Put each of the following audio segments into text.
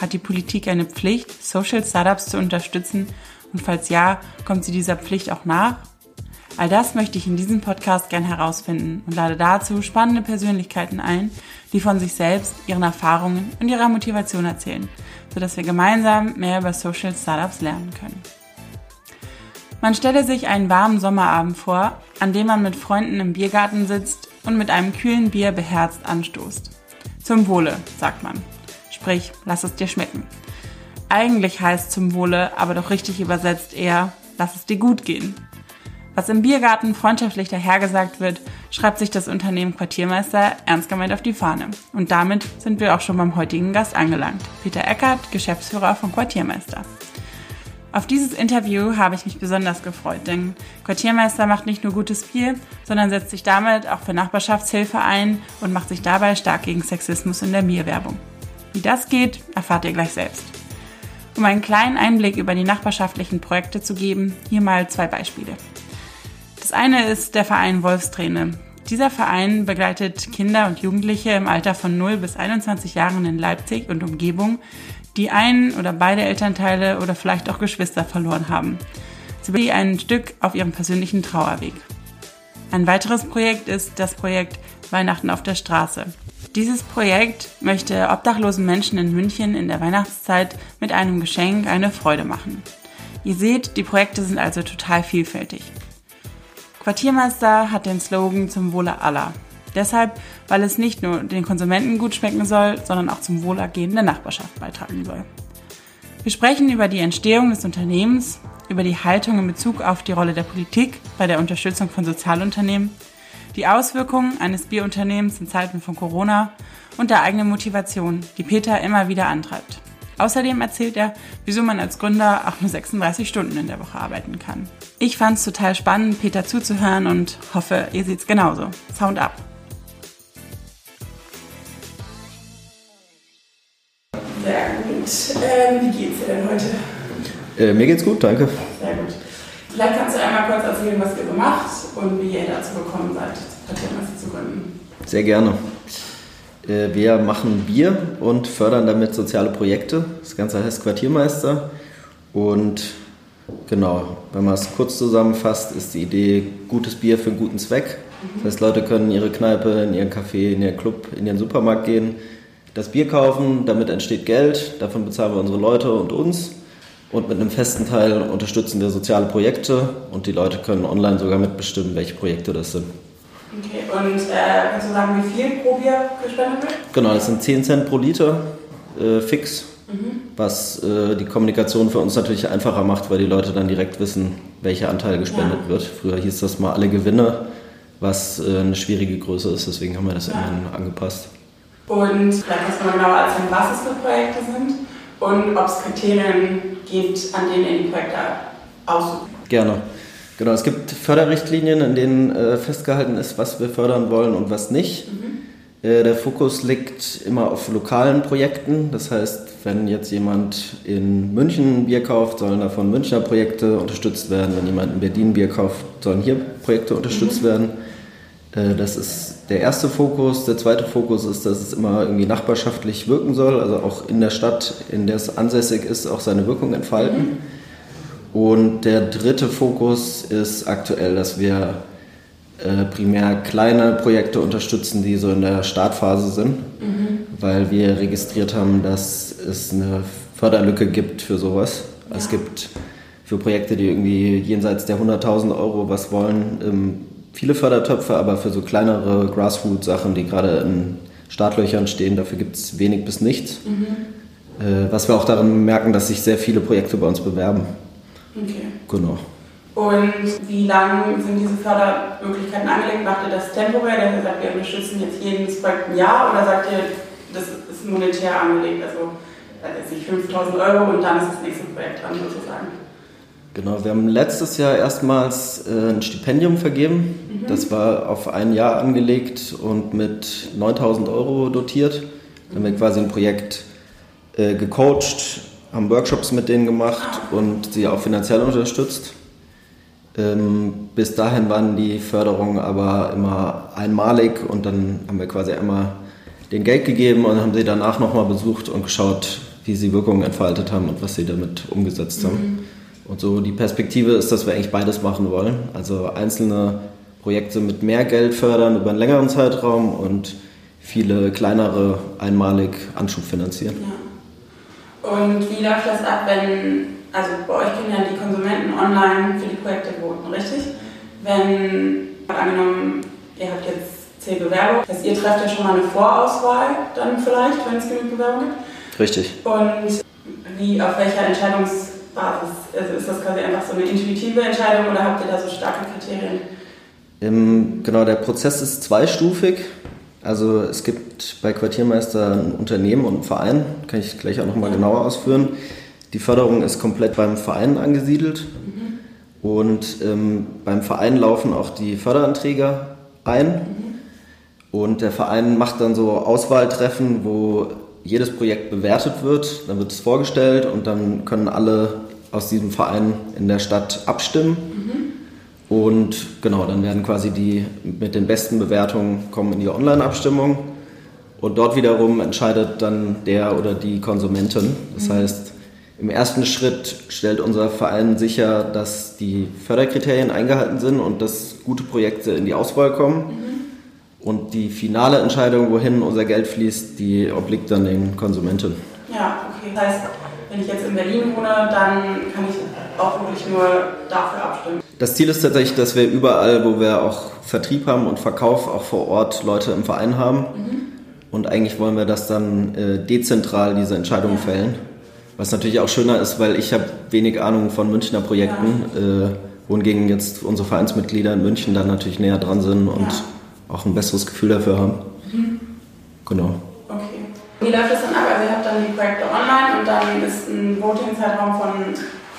Hat die Politik eine Pflicht, Social Startups zu unterstützen? Und falls ja, kommt sie dieser Pflicht auch nach? All das möchte ich in diesem Podcast gern herausfinden und lade dazu spannende Persönlichkeiten ein, die von sich selbst, ihren Erfahrungen und ihrer Motivation erzählen, sodass wir gemeinsam mehr über Social Startups lernen können. Man stelle sich einen warmen Sommerabend vor, an dem man mit Freunden im Biergarten sitzt und mit einem kühlen Bier beherzt anstoßt. Zum Wohle, sagt man. Sprich, lass es dir schmecken. Eigentlich heißt zum Wohle, aber doch richtig übersetzt eher, lass es dir gut gehen. Was im Biergarten freundschaftlich dahergesagt wird, schreibt sich das Unternehmen Quartiermeister ernst gemeint auf die Fahne. Und damit sind wir auch schon beim heutigen Gast angelangt. Peter Eckert, Geschäftsführer von Quartiermeister. Auf dieses Interview habe ich mich besonders gefreut, denn Quartiermeister macht nicht nur gutes Bier, sondern setzt sich damit auch für Nachbarschaftshilfe ein und macht sich dabei stark gegen Sexismus in der Bierwerbung. Wie das geht, erfahrt ihr gleich selbst. Um einen kleinen Einblick über die nachbarschaftlichen Projekte zu geben, hier mal zwei Beispiele. Das eine ist der Verein Wolfsträne. Dieser Verein begleitet Kinder und Jugendliche im Alter von 0 bis 21 Jahren in Leipzig und Umgebung, die einen oder beide Elternteile oder vielleicht auch Geschwister verloren haben. Sie begleiten ein Stück auf ihrem persönlichen Trauerweg. Ein weiteres Projekt ist das Projekt Weihnachten auf der Straße. Dieses Projekt möchte obdachlosen Menschen in München in der Weihnachtszeit mit einem Geschenk eine Freude machen. Ihr seht, die Projekte sind also total vielfältig. Quartiermeister hat den Slogan zum Wohle aller. Deshalb, weil es nicht nur den Konsumenten gut schmecken soll, sondern auch zum Wohlergehen der Nachbarschaft beitragen soll. Wir sprechen über die Entstehung des Unternehmens, über die Haltung in Bezug auf die Rolle der Politik bei der Unterstützung von Sozialunternehmen, die Auswirkungen eines Bierunternehmens in Zeiten von Corona und der eigenen Motivation, die Peter immer wieder antreibt. Außerdem erzählt er, wieso man als Gründer auch nur 36 Stunden in der Woche arbeiten kann. Ich fand es total spannend, Peter zuzuhören und hoffe, ihr seht es genauso. Sound up! Sehr gut. Ähm, wie geht's dir denn heute? Äh, mir geht's gut, danke. Sehr gut. Vielleicht kannst du einmal kurz erzählen, was ihr so macht und wie ihr dazu gekommen seid, Patenmasse zu gründen. Sehr gerne. Äh, wir machen Bier und fördern damit soziale Projekte. Das Ganze heißt Quartiermeister. Und genau, wenn man es kurz zusammenfasst, ist die Idee gutes Bier für einen guten Zweck. Das heißt, Leute können in ihre Kneipe, in ihren Café, in ihren Club, in ihren Supermarkt gehen, das Bier kaufen, damit entsteht Geld, davon bezahlen wir unsere Leute und uns. Und mit einem festen Teil unterstützen wir soziale Projekte und die Leute können online sogar mitbestimmen, welche Projekte das sind. Okay, und äh, kannst du sagen, wie viel pro Bier gespendet wird? Genau, das sind 10 Cent pro Liter äh, fix, mhm. was äh, die Kommunikation für uns natürlich einfacher macht, weil die Leute dann direkt wissen, welcher Anteil gespendet ja. wird. Früher hieß das mal alle Gewinne, was äh, eine schwierige Größe ist, deswegen haben wir das ja. irgendwann angepasst. Und vielleicht kannst du mal genauer erzählen, was es für Projekte sind und ob es Kriterien gibt, an denen ihr die Projekte aussucht. Gerne. Genau, es gibt Förderrichtlinien, in denen äh, festgehalten ist, was wir fördern wollen und was nicht. Mhm. Äh, der Fokus liegt immer auf lokalen Projekten. Das heißt, wenn jetzt jemand in München ein Bier kauft, sollen davon Münchner Projekte unterstützt werden. Wenn jemand in Berlin Bier kauft, sollen hier Projekte unterstützt mhm. werden. Äh, das ist der erste Fokus. Der zweite Fokus ist, dass es immer irgendwie nachbarschaftlich wirken soll, also auch in der Stadt, in der es ansässig ist, auch seine Wirkung entfalten. Und der dritte Fokus ist aktuell, dass wir äh, primär kleine Projekte unterstützen, die so in der Startphase sind, mhm. weil wir registriert haben, dass es eine Förderlücke gibt für sowas. Ja. Es gibt für Projekte, die irgendwie jenseits der 100.000 Euro was wollen, ähm, viele Fördertöpfe, aber für so kleinere Grassroot-Sachen, die gerade in Startlöchern stehen, dafür gibt es wenig bis nichts. Mhm. Äh, was wir auch daran merken, dass sich sehr viele Projekte bei uns bewerben. Okay. Genau. Und wie lang sind diese Fördermöglichkeiten angelegt? Macht ihr das temporär, dass ihr sagt, wir unterstützen jetzt jedes Projekt ein Jahr oder sagt ihr, das ist monetär angelegt? Also nicht, 5000 Euro und dann ist das nächste Projekt dran sozusagen. Genau, wir haben letztes Jahr erstmals äh, ein Stipendium vergeben. Mhm. Das war auf ein Jahr angelegt und mit 9000 Euro dotiert. Dann haben wir quasi ein Projekt äh, gecoacht, haben Workshops mit denen gemacht und sie auch finanziell unterstützt. Ähm, bis dahin waren die Förderungen aber immer einmalig und dann haben wir quasi einmal den Geld gegeben und haben sie danach nochmal besucht und geschaut, wie sie Wirkungen entfaltet haben und was sie damit umgesetzt haben. Mhm. Und so die Perspektive ist, dass wir eigentlich beides machen wollen. Also einzelne Projekte mit mehr Geld fördern über einen längeren Zeitraum und viele kleinere einmalig Anschub finanzieren. Ja. Und wie läuft das ab, wenn also bei euch können ja die Konsumenten online für die Projekte voten, richtig? Wenn, angenommen, ihr habt jetzt zehn Bewerbungen, das heißt, ihr trefft ja schon mal eine Vorauswahl dann vielleicht, wenn es genug Bewerbungen gibt. Richtig. Und wie, auf welcher Entscheidungsbasis? Also ist das quasi einfach so eine intuitive Entscheidung oder habt ihr da so starke Kriterien? Im, genau, der Prozess ist zweistufig. Also es gibt bei Quartiermeister ein Unternehmen und einen Verein, kann ich gleich auch nochmal genauer ausführen. Die Förderung ist komplett beim Verein angesiedelt mhm. und ähm, beim Verein laufen auch die Förderanträge ein. Mhm. Und der Verein macht dann so Auswahltreffen, wo jedes Projekt bewertet wird. Dann wird es vorgestellt und dann können alle aus diesem Verein in der Stadt abstimmen. Mhm. Und genau, dann werden quasi die mit den besten Bewertungen kommen in die Online-Abstimmung. Und dort wiederum entscheidet dann der oder die Konsumentin. Das mhm. heißt, im ersten Schritt stellt unser Verein sicher, dass die Förderkriterien eingehalten sind und dass gute Projekte in die Auswahl kommen. Mhm. Und die finale Entscheidung, wohin unser Geld fließt, die obliegt dann den Konsumenten. Ja, okay. Das heißt, wenn ich jetzt in Berlin wohne, dann kann ich auch wirklich nur dafür abstimmen. Das Ziel ist tatsächlich, dass wir überall, wo wir auch Vertrieb haben und Verkauf, auch vor Ort Leute im Verein haben. Mhm. Und eigentlich wollen wir das dann äh, dezentral diese Entscheidungen ja. fällen. Was natürlich auch schöner ist, weil ich habe wenig Ahnung von Münchner Projekten, ja. äh, wohingegen jetzt unsere Vereinsmitglieder in München dann natürlich näher dran sind und ja. auch ein besseres Gefühl dafür haben. Mhm. Genau. Okay. Wie läuft das dann ab? Dann die Projekte online und dann ist ein Voting-Zeitraum von,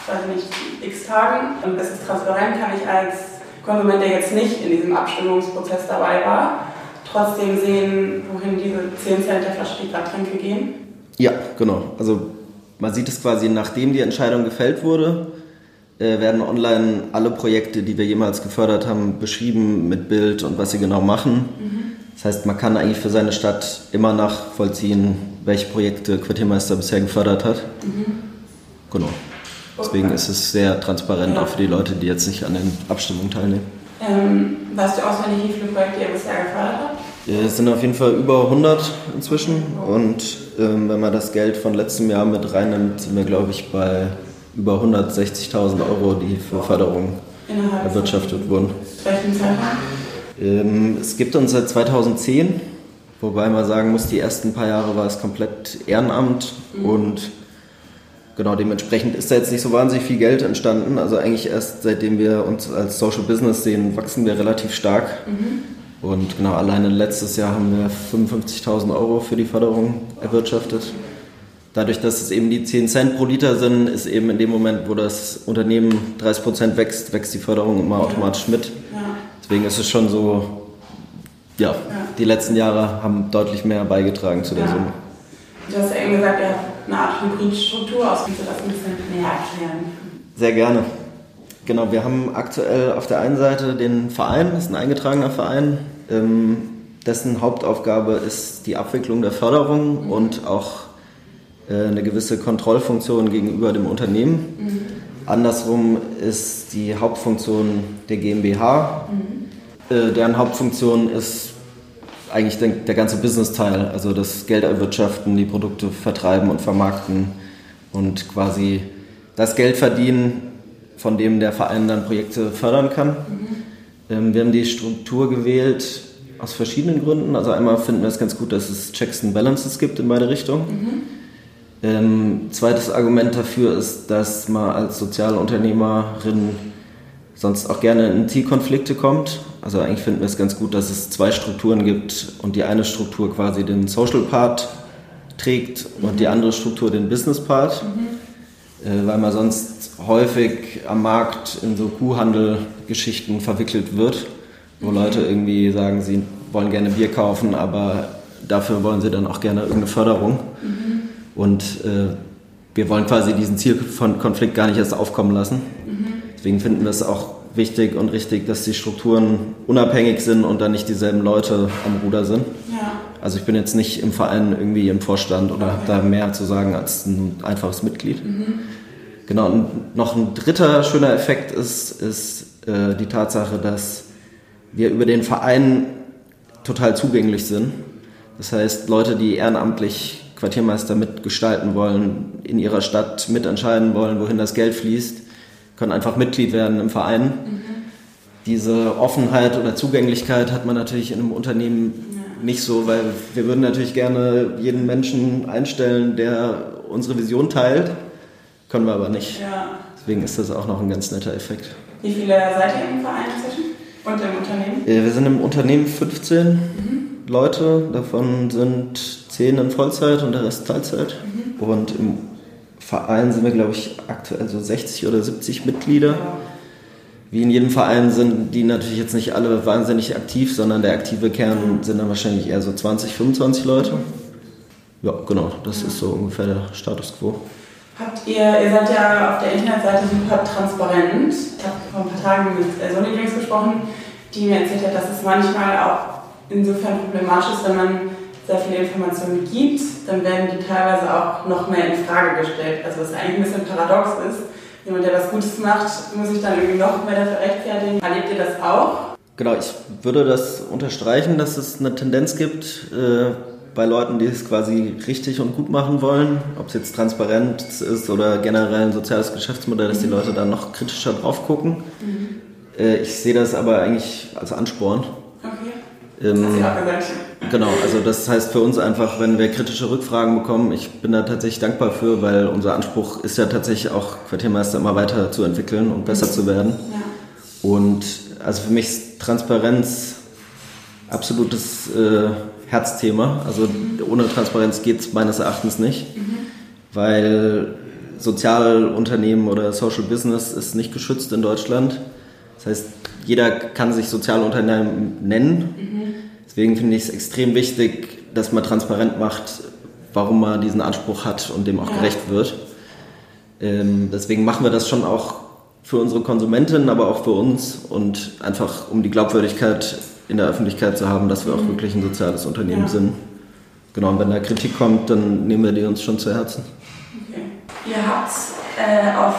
weiß nicht, x Tagen. Und das ist transparent, kann ich als Konsument, der jetzt nicht in diesem Abstimmungsprozess dabei war, trotzdem sehen, wohin diese 10 Cent der Flasche, die gerade trinke, gehen? Ja, genau. Also man sieht es quasi, nachdem die Entscheidung gefällt wurde, äh, werden online alle Projekte, die wir jemals gefördert haben, beschrieben mit Bild und was sie genau machen. Mhm. Das heißt, man kann eigentlich für seine Stadt immer nachvollziehen, welche Projekte Quartiermeister bisher gefördert hat. Mhm. Genau. Deswegen okay. ist es sehr transparent ja. auch für die Leute, die jetzt nicht an den Abstimmungen teilnehmen. Ähm, weißt du auswendig, wie viele Projekte ihr bisher gefördert habt? Es sind auf jeden Fall über 100 inzwischen und ähm, wenn man das Geld von letztem Jahr mit reinnimmt, sind wir, glaube ich, bei über 160.000 Euro, die für Förderung Innerhalb erwirtschaftet wurden. Welchen Zeitraum? Ähm, es gibt uns seit 2010, wobei man sagen muss, die ersten paar Jahre war es komplett Ehrenamt mhm. und genau dementsprechend ist da jetzt nicht so wahnsinnig viel Geld entstanden. Also eigentlich erst seitdem wir uns als Social Business sehen, wachsen wir relativ stark. Mhm und genau, alleine letztes Jahr haben wir 55.000 Euro für die Förderung erwirtschaftet. Dadurch, dass es eben die 10 Cent pro Liter sind, ist eben in dem Moment, wo das Unternehmen 30 Prozent wächst, wächst die Förderung immer automatisch mit. Deswegen ist es schon so, ja, die letzten Jahre haben deutlich mehr beigetragen zu der ja. Summe. Du hast ja eben gesagt, ihr habt eine Art Hybridstruktur aus. Kannst du das ein bisschen näher erklären? Sehr gerne. Genau, wir haben aktuell auf der einen Seite den Verein, das ist ein eingetragener Verein, ähm, dessen Hauptaufgabe ist die Abwicklung der Förderung mhm. und auch äh, eine gewisse Kontrollfunktion gegenüber dem Unternehmen. Mhm. Andersrum ist die Hauptfunktion der GmbH, mhm. äh, deren Hauptfunktion ist eigentlich der, der ganze Business-Teil, also das Geld erwirtschaften, die Produkte vertreiben und vermarkten und quasi das Geld verdienen, von dem der Verein dann Projekte fördern kann. Mhm. wir haben die Struktur gewählt aus verschiedenen Gründen. Also einmal finden wir es ganz gut, dass es Checks and Balances gibt in beide Richtungen. Mhm. Ähm, zweites Argument dafür ist, dass man als Sozialunternehmerin sonst auch gerne in Zielkonflikte kommt. Also eigentlich finden wir es ganz gut, dass es zwei Strukturen gibt und die eine Struktur quasi den Social Part trägt und mhm. die andere Struktur den Business-Part, mhm. äh, weil man sonst häufig am Markt in so Kuhhandel-Geschichten verwickelt wird, wo mhm. Leute irgendwie sagen, sie wollen gerne Bier kaufen, aber dafür wollen sie dann auch gerne irgendeine Förderung. Mhm. Und äh, wir wollen quasi diesen Zielkonflikt gar nicht erst aufkommen lassen. Mhm. Deswegen finden wir es auch wichtig und richtig, dass die Strukturen unabhängig sind und dann nicht dieselben Leute am Ruder sind. Ja. Also ich bin jetzt nicht im Verein irgendwie im Vorstand oder habe da mehr zu sagen als ein einfaches Mitglied. Mhm. Genau, und noch ein dritter schöner Effekt ist, ist äh, die Tatsache, dass wir über den Verein total zugänglich sind. Das heißt, Leute, die ehrenamtlich Quartiermeister mitgestalten wollen, in ihrer Stadt mitentscheiden wollen, wohin das Geld fließt, können einfach Mitglied werden im Verein. Mhm. Diese Offenheit oder Zugänglichkeit hat man natürlich in einem Unternehmen ja. nicht so, weil wir würden natürlich gerne jeden Menschen einstellen, der unsere Vision teilt, können wir aber nicht. Ja. Deswegen ist das auch noch ein ganz netter Effekt. Wie viele seid ihr im Verein inzwischen und im Unternehmen? Äh, wir sind im Unternehmen 15 mhm. Leute, davon sind 10 in Vollzeit und der Rest Teilzeit. Mhm. Und im Verein sind wir, glaube ich, aktuell so 60 oder 70 Mitglieder. Wie in jedem Verein sind die natürlich jetzt nicht alle wahnsinnig aktiv, sondern der aktive Kern sind dann wahrscheinlich eher so 20, 25 Leute. Ja, genau, das ist so ungefähr der Status quo. Habt ihr, ihr seid ja auf der Internetseite super transparent. Ich habe vor ein paar Tagen mit Sony Drinks gesprochen, die mir erzählt hat, dass es manchmal auch insofern problematisch ist, wenn man sehr viele Informationen gibt, dann werden die teilweise auch noch mehr in Frage gestellt. Also was eigentlich ein bisschen paradox ist. Jemand, der was Gutes macht, muss sich dann irgendwie noch mehr dafür rechtfertigen. Erlebt ihr das auch? Genau, ich würde das unterstreichen, dass es eine Tendenz gibt äh, bei Leuten, die es quasi richtig und gut machen wollen, ob es jetzt transparent ist oder generell ein soziales Geschäftsmodell, dass die Leute da noch kritischer drauf gucken. Mhm. Äh, ich sehe das aber eigentlich als Ansporn. Ähm. Genau, also das heißt für uns einfach, wenn wir kritische Rückfragen bekommen, ich bin da tatsächlich dankbar für, weil unser Anspruch ist ja tatsächlich auch Quartiermeister immer weiter zu entwickeln und besser zu werden. Ja. Und also für mich ist Transparenz absolutes äh, Herzthema. Also mhm. ohne Transparenz geht es meines Erachtens nicht, mhm. weil Sozialunternehmen oder Social Business ist nicht geschützt in Deutschland. Das heißt, jeder kann sich Sozialunternehmen nennen. Mhm Deswegen finde ich es extrem wichtig, dass man transparent macht, warum man diesen Anspruch hat und dem auch ja. gerecht wird. Ähm, deswegen machen wir das schon auch für unsere Konsumentinnen, aber auch für uns und einfach um die Glaubwürdigkeit in der Öffentlichkeit zu haben, dass wir auch mhm. wirklich ein soziales Unternehmen ja. sind. Genau, und wenn da Kritik kommt, dann nehmen wir die uns schon zu Herzen. Okay. Ihr habt äh, auf,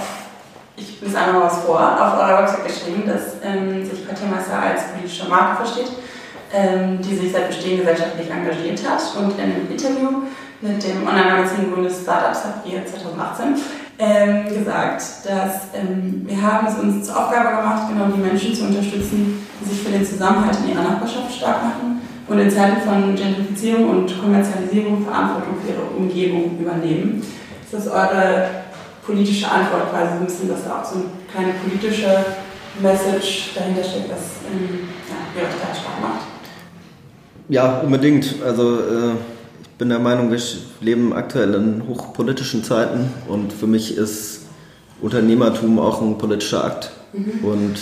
ich lese einmal was vor, auf eurer Website geschrieben, dass ähm, sich Quartiermeister als politische Marke versteht die sich seit Bestehen gesellschaftlich engagiert hat. Und in einem Interview mit dem Online-Magazin Bundes Startups April 2018 ähm, gesagt, dass ähm, wir haben es uns zur Aufgabe gemacht, genau die Menschen zu unterstützen, die sich für den Zusammenhalt in ihrer Nachbarschaft stark machen und in Zeiten von Gentrifizierung und Kommerzialisierung Verantwortung für ihre Umgebung übernehmen. Ist das eure politische Antwort quasi so ein bisschen, dass da auch so eine kleine politische Message dahinter steckt, was ähm, ja, ihr euch da stark macht? Ja, unbedingt. Also äh, ich bin der Meinung, wir leben aktuell in hochpolitischen Zeiten und für mich ist Unternehmertum auch ein politischer Akt. Mhm. Und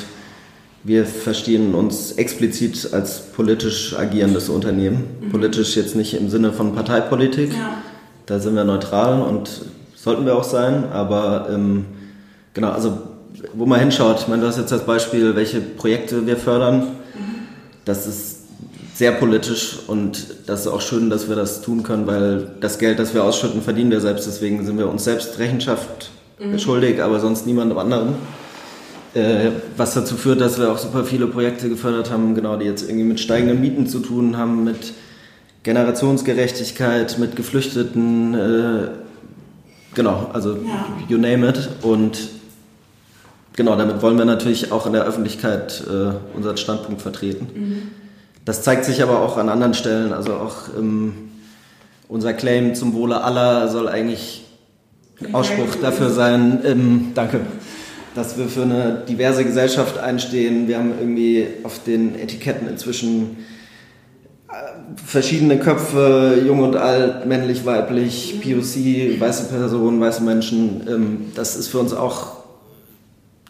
wir verstehen uns explizit als politisch agierendes Unternehmen. Mhm. Politisch jetzt nicht im Sinne von Parteipolitik, ja. da sind wir neutral und sollten wir auch sein, aber ähm, genau, also wo man hinschaut, ich meine, du hast jetzt als Beispiel, welche Projekte wir fördern. Mhm. Das ist sehr politisch und das ist auch schön, dass wir das tun können, weil das Geld, das wir ausschütten, verdienen wir selbst. Deswegen sind wir uns selbst Rechenschaft mhm. schuldig, aber sonst niemandem anderen. Äh, was dazu führt, dass wir auch super viele Projekte gefördert haben, genau, die jetzt irgendwie mit steigenden Mieten zu tun haben, mit Generationsgerechtigkeit, mit Geflüchteten, äh, genau, also ja. you name it. Und genau, damit wollen wir natürlich auch in der Öffentlichkeit äh, unseren Standpunkt vertreten. Mhm. Das zeigt sich aber auch an anderen Stellen. Also auch ähm, unser Claim zum Wohle aller soll eigentlich Ausspruch dafür sein, ähm, danke, dass wir für eine diverse Gesellschaft einstehen. Wir haben irgendwie auf den Etiketten inzwischen verschiedene Köpfe, jung und alt, männlich, weiblich, POC, weiße Personen, weiße Menschen. Ähm, das ist für uns auch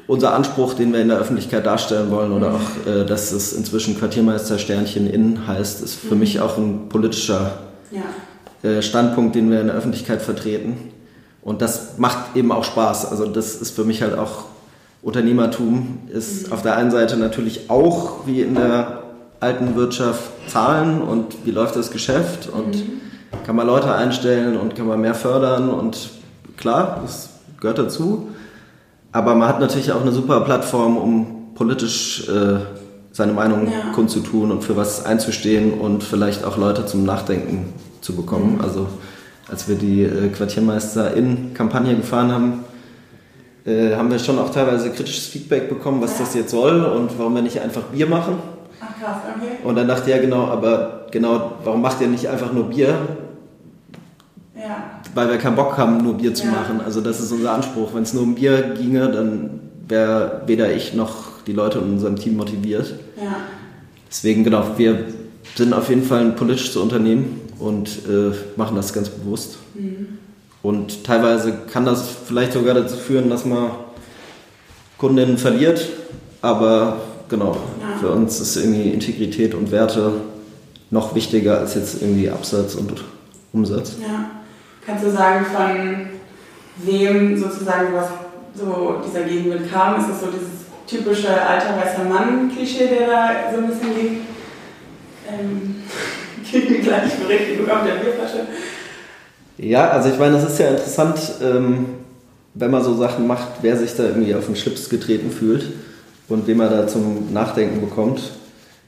unser Anspruch, den wir in der Öffentlichkeit darstellen wollen, oder auch, äh, dass es inzwischen Quartiermeister Sternchen in heißt, ist für mich auch ein politischer ja. äh, Standpunkt, den wir in der Öffentlichkeit vertreten. Und das macht eben auch Spaß. Also das ist für mich halt auch Unternehmertum, ist mhm. auf der einen Seite natürlich auch wie in der alten Wirtschaft Zahlen und wie läuft das Geschäft und mhm. kann man Leute einstellen und kann man mehr fördern und klar, das gehört dazu. Aber man hat natürlich auch eine super Plattform, um politisch äh, seine Meinung ja. kundzutun und für was einzustehen und vielleicht auch Leute zum Nachdenken zu bekommen. Mhm. Also als wir die äh, Quartiermeister in Kampagne gefahren haben, äh, haben wir schon auch teilweise kritisches Feedback bekommen, was ja. das jetzt soll und warum wir nicht einfach Bier machen. Ach krass, okay. Und dann dachte ich ja genau, aber genau, warum macht ihr nicht einfach nur Bier? Ja. Weil wir keinen Bock haben, nur Bier zu ja. machen. Also das ist unser Anspruch. Wenn es nur um Bier ginge, dann wäre weder ich noch die Leute in unserem Team motiviert. Ja. Deswegen, genau, wir sind auf jeden Fall ein politisches Unternehmen und äh, machen das ganz bewusst. Mhm. Und teilweise kann das vielleicht sogar dazu führen, dass man Kundinnen verliert, aber genau, ja. für uns ist irgendwie Integrität und Werte noch wichtiger als jetzt irgendwie Absatz und Umsatz. Ja. Kannst du sagen, von wem sozusagen was so dieser Gegenwind kam? Ist es so dieses typische alter weißer Mann-Klischee, der da so ein bisschen geht? Ähm, mir gleich genug auf der Bierflasche. Ja, also ich meine, es ist ja interessant, ähm, wenn man so Sachen macht, wer sich da irgendwie auf den Schlips getreten fühlt und wen man da zum Nachdenken bekommt.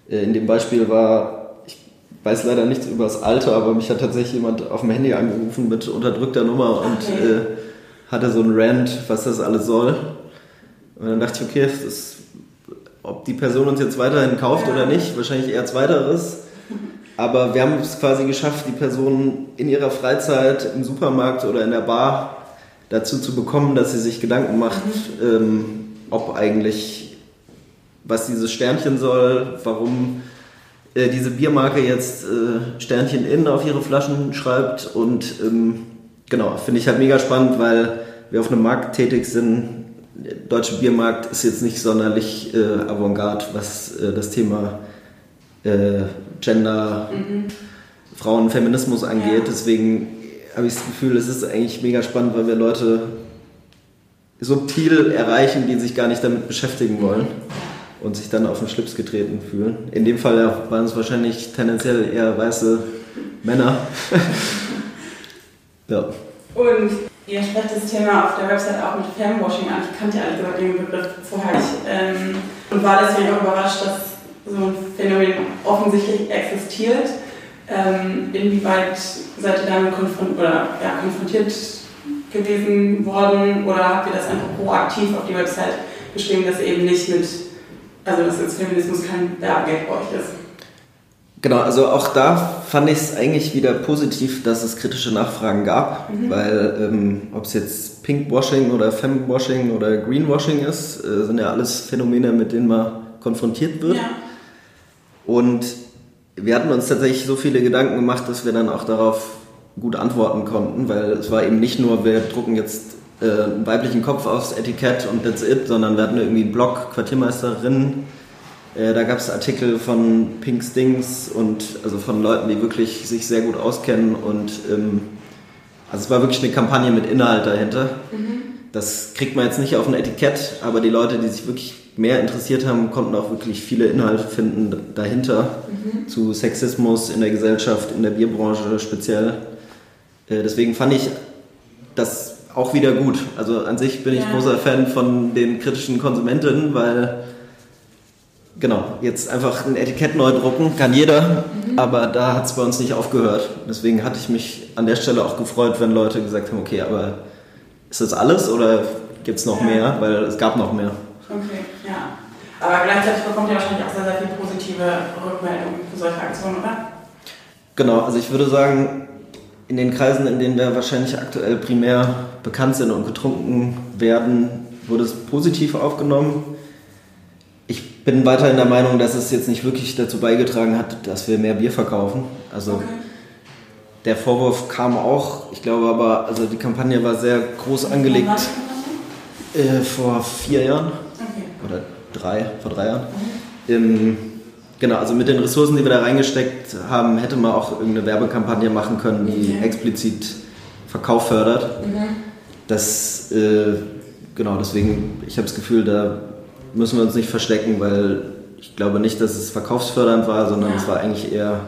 Äh, in dem Beispiel war weiß leider nichts über das Alter, aber mich hat tatsächlich jemand auf dem Handy angerufen mit unterdrückter Nummer und okay. äh, hatte so ein Rant, was das alles soll. Und dann dachte ich, okay, das, ob die Person uns jetzt weiterhin kauft ja. oder nicht, wahrscheinlich eher zweiteres. Aber wir haben es quasi geschafft, die Person in ihrer Freizeit im Supermarkt oder in der Bar dazu zu bekommen, dass sie sich Gedanken macht, mhm. ähm, ob eigentlich, was dieses Sternchen soll, warum äh, diese Biermarke jetzt äh, Sternchen in auf ihre Flaschen schreibt. Und ähm, genau, finde ich halt mega spannend, weil wir auf einem Markt tätig sind. Der deutsche Biermarkt ist jetzt nicht sonderlich äh, avantgarde, was äh, das Thema äh, Gender, mhm. Frauen, Feminismus angeht. Ja. Deswegen habe ich das Gefühl, es ist eigentlich mega spannend, weil wir Leute subtil erreichen, die sich gar nicht damit beschäftigen wollen. Mhm und sich dann auf den Schlips getreten fühlen. In dem Fall waren es wahrscheinlich tendenziell eher weiße Männer. ja. Und ihr sprecht das Thema auf der Website auch mit Femwashing an. Ich kannte ja ehrlich gesagt den Begriff vorher nicht. Ähm, und war deswegen auch überrascht, dass so ein Phänomen offensichtlich existiert. Ähm, inwieweit seid ihr damit konfront oder, ja, konfrontiert gewesen worden oder habt ihr das einfach proaktiv auf die Website geschrieben, dass eben nicht mit also dass jetzt Feminismus kein Werbegeld bei euch ist. Genau, also auch da fand ich es eigentlich wieder positiv, dass es kritische Nachfragen gab, mhm. weil ähm, ob es jetzt Pinkwashing oder Femwashing oder Greenwashing ist, äh, sind ja alles Phänomene, mit denen man konfrontiert wird. Ja. Und wir hatten uns tatsächlich so viele Gedanken gemacht, dass wir dann auch darauf gut antworten konnten, weil es war eben nicht nur, wir drucken jetzt einen weiblichen Kopf aufs Etikett und that's it, sondern wir hatten irgendwie einen Blog, Quartiermeisterinnen. Äh, da gab es Artikel von Pink Stings und also von Leuten, die wirklich sich sehr gut auskennen und ähm, also es war wirklich eine Kampagne mit Inhalt dahinter. Mhm. Das kriegt man jetzt nicht auf ein Etikett, aber die Leute, die sich wirklich mehr interessiert haben, konnten auch wirklich viele Inhalte finden dahinter mhm. zu Sexismus in der Gesellschaft, in der Bierbranche speziell. Äh, deswegen fand ich das auch wieder gut. Also an sich bin ich ja. großer Fan von den kritischen Konsumentinnen, weil genau, jetzt einfach ein Etikett neu drucken kann jeder, mhm. aber da hat es bei uns nicht aufgehört. Deswegen hatte ich mich an der Stelle auch gefreut, wenn Leute gesagt haben, okay, aber ist das alles oder gibt es noch ja. mehr? Weil es gab noch mehr. Okay, ja. Aber gleichzeitig bekommt ihr wahrscheinlich auch sehr, sehr viele positive Rückmeldungen für solche Aktionen, oder? Genau, also ich würde sagen, in den Kreisen, in denen wir wahrscheinlich aktuell primär bekannt sind und getrunken werden, wurde es positiv aufgenommen. Ich bin weiterhin der Meinung, dass es jetzt nicht wirklich dazu beigetragen hat, dass wir mehr Bier verkaufen. Also okay. der Vorwurf kam auch, ich glaube aber, also die Kampagne war sehr groß angelegt. Äh, vor vier Jahren okay. oder drei, vor drei Jahren. Mhm. Ähm, genau, also mit den Ressourcen, die wir da reingesteckt haben, hätte man auch irgendeine Werbekampagne machen können, die okay. explizit Verkauf fördert. Mhm. Das, äh, genau, deswegen, ich habe das Gefühl, da müssen wir uns nicht verstecken, weil ich glaube nicht, dass es verkaufsfördernd war, sondern ja. es war eigentlich eher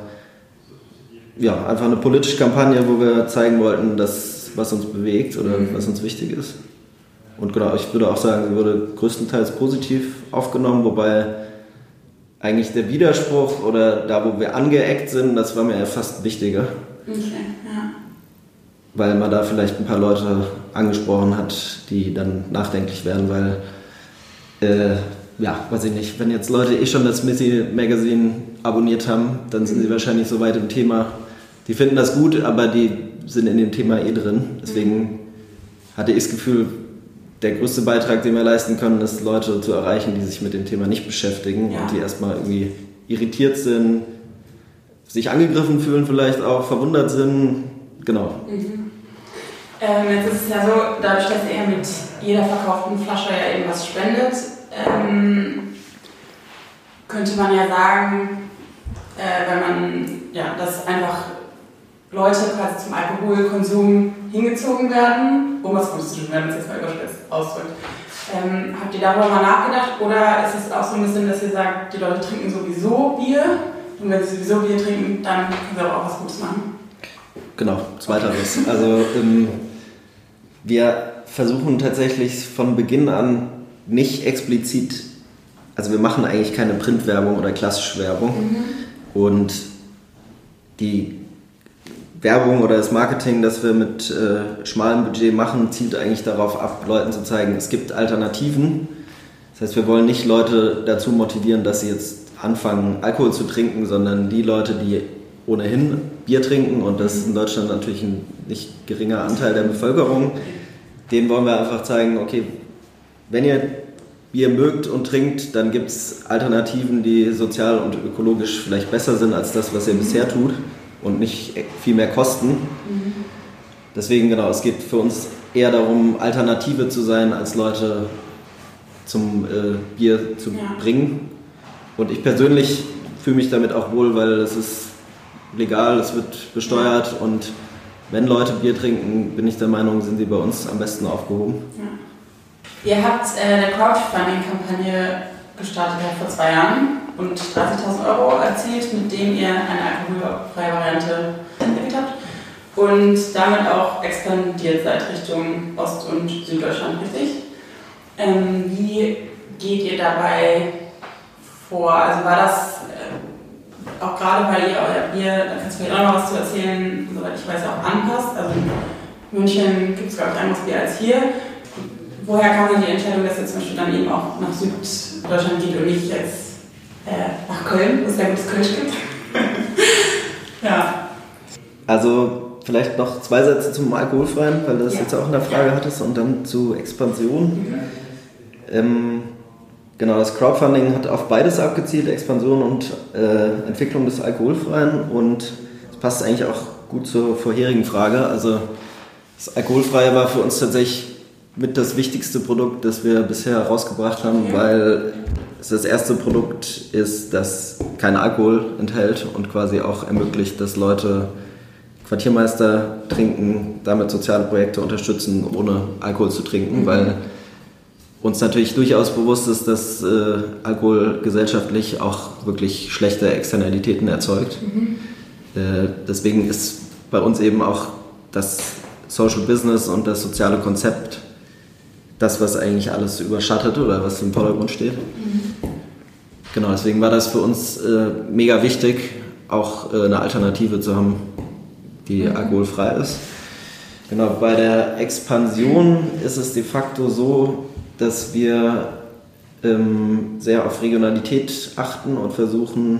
ja, einfach eine politische Kampagne, wo wir zeigen wollten, dass, was uns bewegt oder mhm. was uns wichtig ist. Und genau, ich würde auch sagen, sie wurde größtenteils positiv aufgenommen, wobei eigentlich der Widerspruch oder da, wo wir angeeckt sind, das war mir ja fast wichtiger. Okay, ja. Weil man da vielleicht ein paar Leute angesprochen hat, die dann nachdenklich werden, weil äh, ja, weiß ich nicht, wenn jetzt Leute eh schon das Missy Magazine abonniert haben, dann sind sie mhm. wahrscheinlich so weit im Thema. Die finden das gut, aber die sind in dem Thema eh drin. Deswegen hatte ich das Gefühl, der größte Beitrag, den wir leisten können, ist Leute zu erreichen, die sich mit dem Thema nicht beschäftigen ja. und die erstmal irgendwie irritiert sind, sich angegriffen fühlen, vielleicht auch verwundert sind. Genau. Mhm. Ähm, jetzt ist es ja so, dadurch, dass ihr mit jeder verkauften Flasche ja eben was spendet, ähm, könnte man ja sagen, äh, wenn man ja, dass einfach Leute quasi zum Alkoholkonsum hingezogen werden, um was Gutes zu tun, wenn man es jetzt mal überspitzt ausdrückt. Ähm, habt ihr darüber mal nachgedacht oder ist es auch so ein bisschen, dass ihr sagt, die Leute trinken sowieso Bier und wenn sie sowieso Bier trinken, dann können sie auch was Gutes machen? Genau, zweiteres. Also ähm, wir versuchen tatsächlich von Beginn an nicht explizit, also wir machen eigentlich keine Printwerbung oder klassische Werbung mhm. und die Werbung oder das Marketing, das wir mit äh, schmalem Budget machen, zielt eigentlich darauf ab, Leuten zu zeigen, es gibt Alternativen. Das heißt, wir wollen nicht Leute dazu motivieren, dass sie jetzt anfangen, Alkohol zu trinken, sondern die Leute, die ohnehin Bier trinken, und das ist in Deutschland natürlich ein nicht geringer Anteil der Bevölkerung, denen wollen wir einfach zeigen, okay, wenn ihr Bier mögt und trinkt, dann gibt es Alternativen, die sozial und ökologisch vielleicht besser sind als das, was ihr bisher tut und nicht viel mehr kosten. Mhm. Deswegen genau, es geht für uns eher darum, Alternative zu sein, als Leute zum äh, Bier zu ja. bringen. Und ich persönlich fühle mich damit auch wohl, weil es ist legal, es wird besteuert ja. und wenn Leute Bier trinken, bin ich der Meinung, sind sie bei uns am besten aufgehoben. Ja. Ihr habt äh, eine Crowdfunding-Kampagne gestartet vor zwei Jahren und 30.000 Euro erzielt, mit dem ihr eine alkoholfreie Variante entwickelt habt und damit auch expandiert seid Richtung Ost- und Süddeutschland, richtig? Ähm, wie geht ihr dabei vor? Also war das äh, auch gerade, weil ihr euer Bier, da kannst du vielleicht auch noch was zu erzählen, soweit ich weiß, auch anpasst. Also in München gibt es, glaube ich, anderes Bier als hier. Woher kam dann die Entscheidung, dass ihr zum Beispiel dann eben auch nach Süddeutschland geht und nicht jetzt äh, nach Köln, wo es sehr gutes Kölsch gibt. ja. Also vielleicht noch zwei Sätze zum Alkoholfreien, weil du das ja. jetzt auch in der Frage ja. hattest, und dann zu Expansion. Mhm. Ähm, genau, das Crowdfunding hat auf beides abgezielt, Expansion und äh, Entwicklung des Alkoholfreien. Und es passt eigentlich auch gut zur vorherigen Frage. Also das Alkoholfreie war für uns tatsächlich mit das wichtigste Produkt, das wir bisher rausgebracht haben, ja. weil das erste Produkt ist, das keinen Alkohol enthält und quasi auch ermöglicht, dass Leute Quartiermeister trinken, damit soziale Projekte unterstützen, ohne Alkohol zu trinken, mhm. weil uns natürlich durchaus bewusst ist, dass äh, Alkohol gesellschaftlich auch wirklich schlechte Externalitäten erzeugt. Mhm. Äh, deswegen ist bei uns eben auch das Social Business und das soziale Konzept das, was eigentlich alles überschattet oder was im Vordergrund steht. Mhm. Genau, deswegen war das für uns äh, mega wichtig, auch äh, eine Alternative zu haben, die mhm. alkoholfrei ist. Genau, bei der Expansion ist es de facto so, dass wir ähm, sehr auf Regionalität achten und versuchen,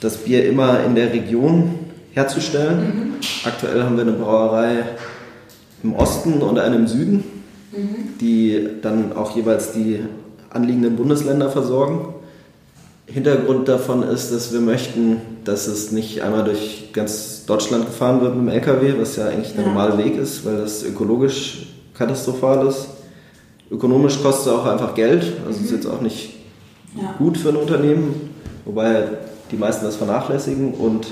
das Bier immer in der Region herzustellen. Mhm. Aktuell haben wir eine Brauerei im Osten und eine im Süden, mhm. die dann auch jeweils die anliegenden Bundesländer versorgen. Hintergrund davon ist, dass wir möchten, dass es nicht einmal durch ganz Deutschland gefahren wird mit dem LKW, was ja eigentlich der normale Weg ist, weil das ökologisch katastrophal ist. Ökonomisch kostet es auch einfach Geld, also mhm. ist jetzt auch nicht ja. gut für ein Unternehmen, wobei die meisten das vernachlässigen. Und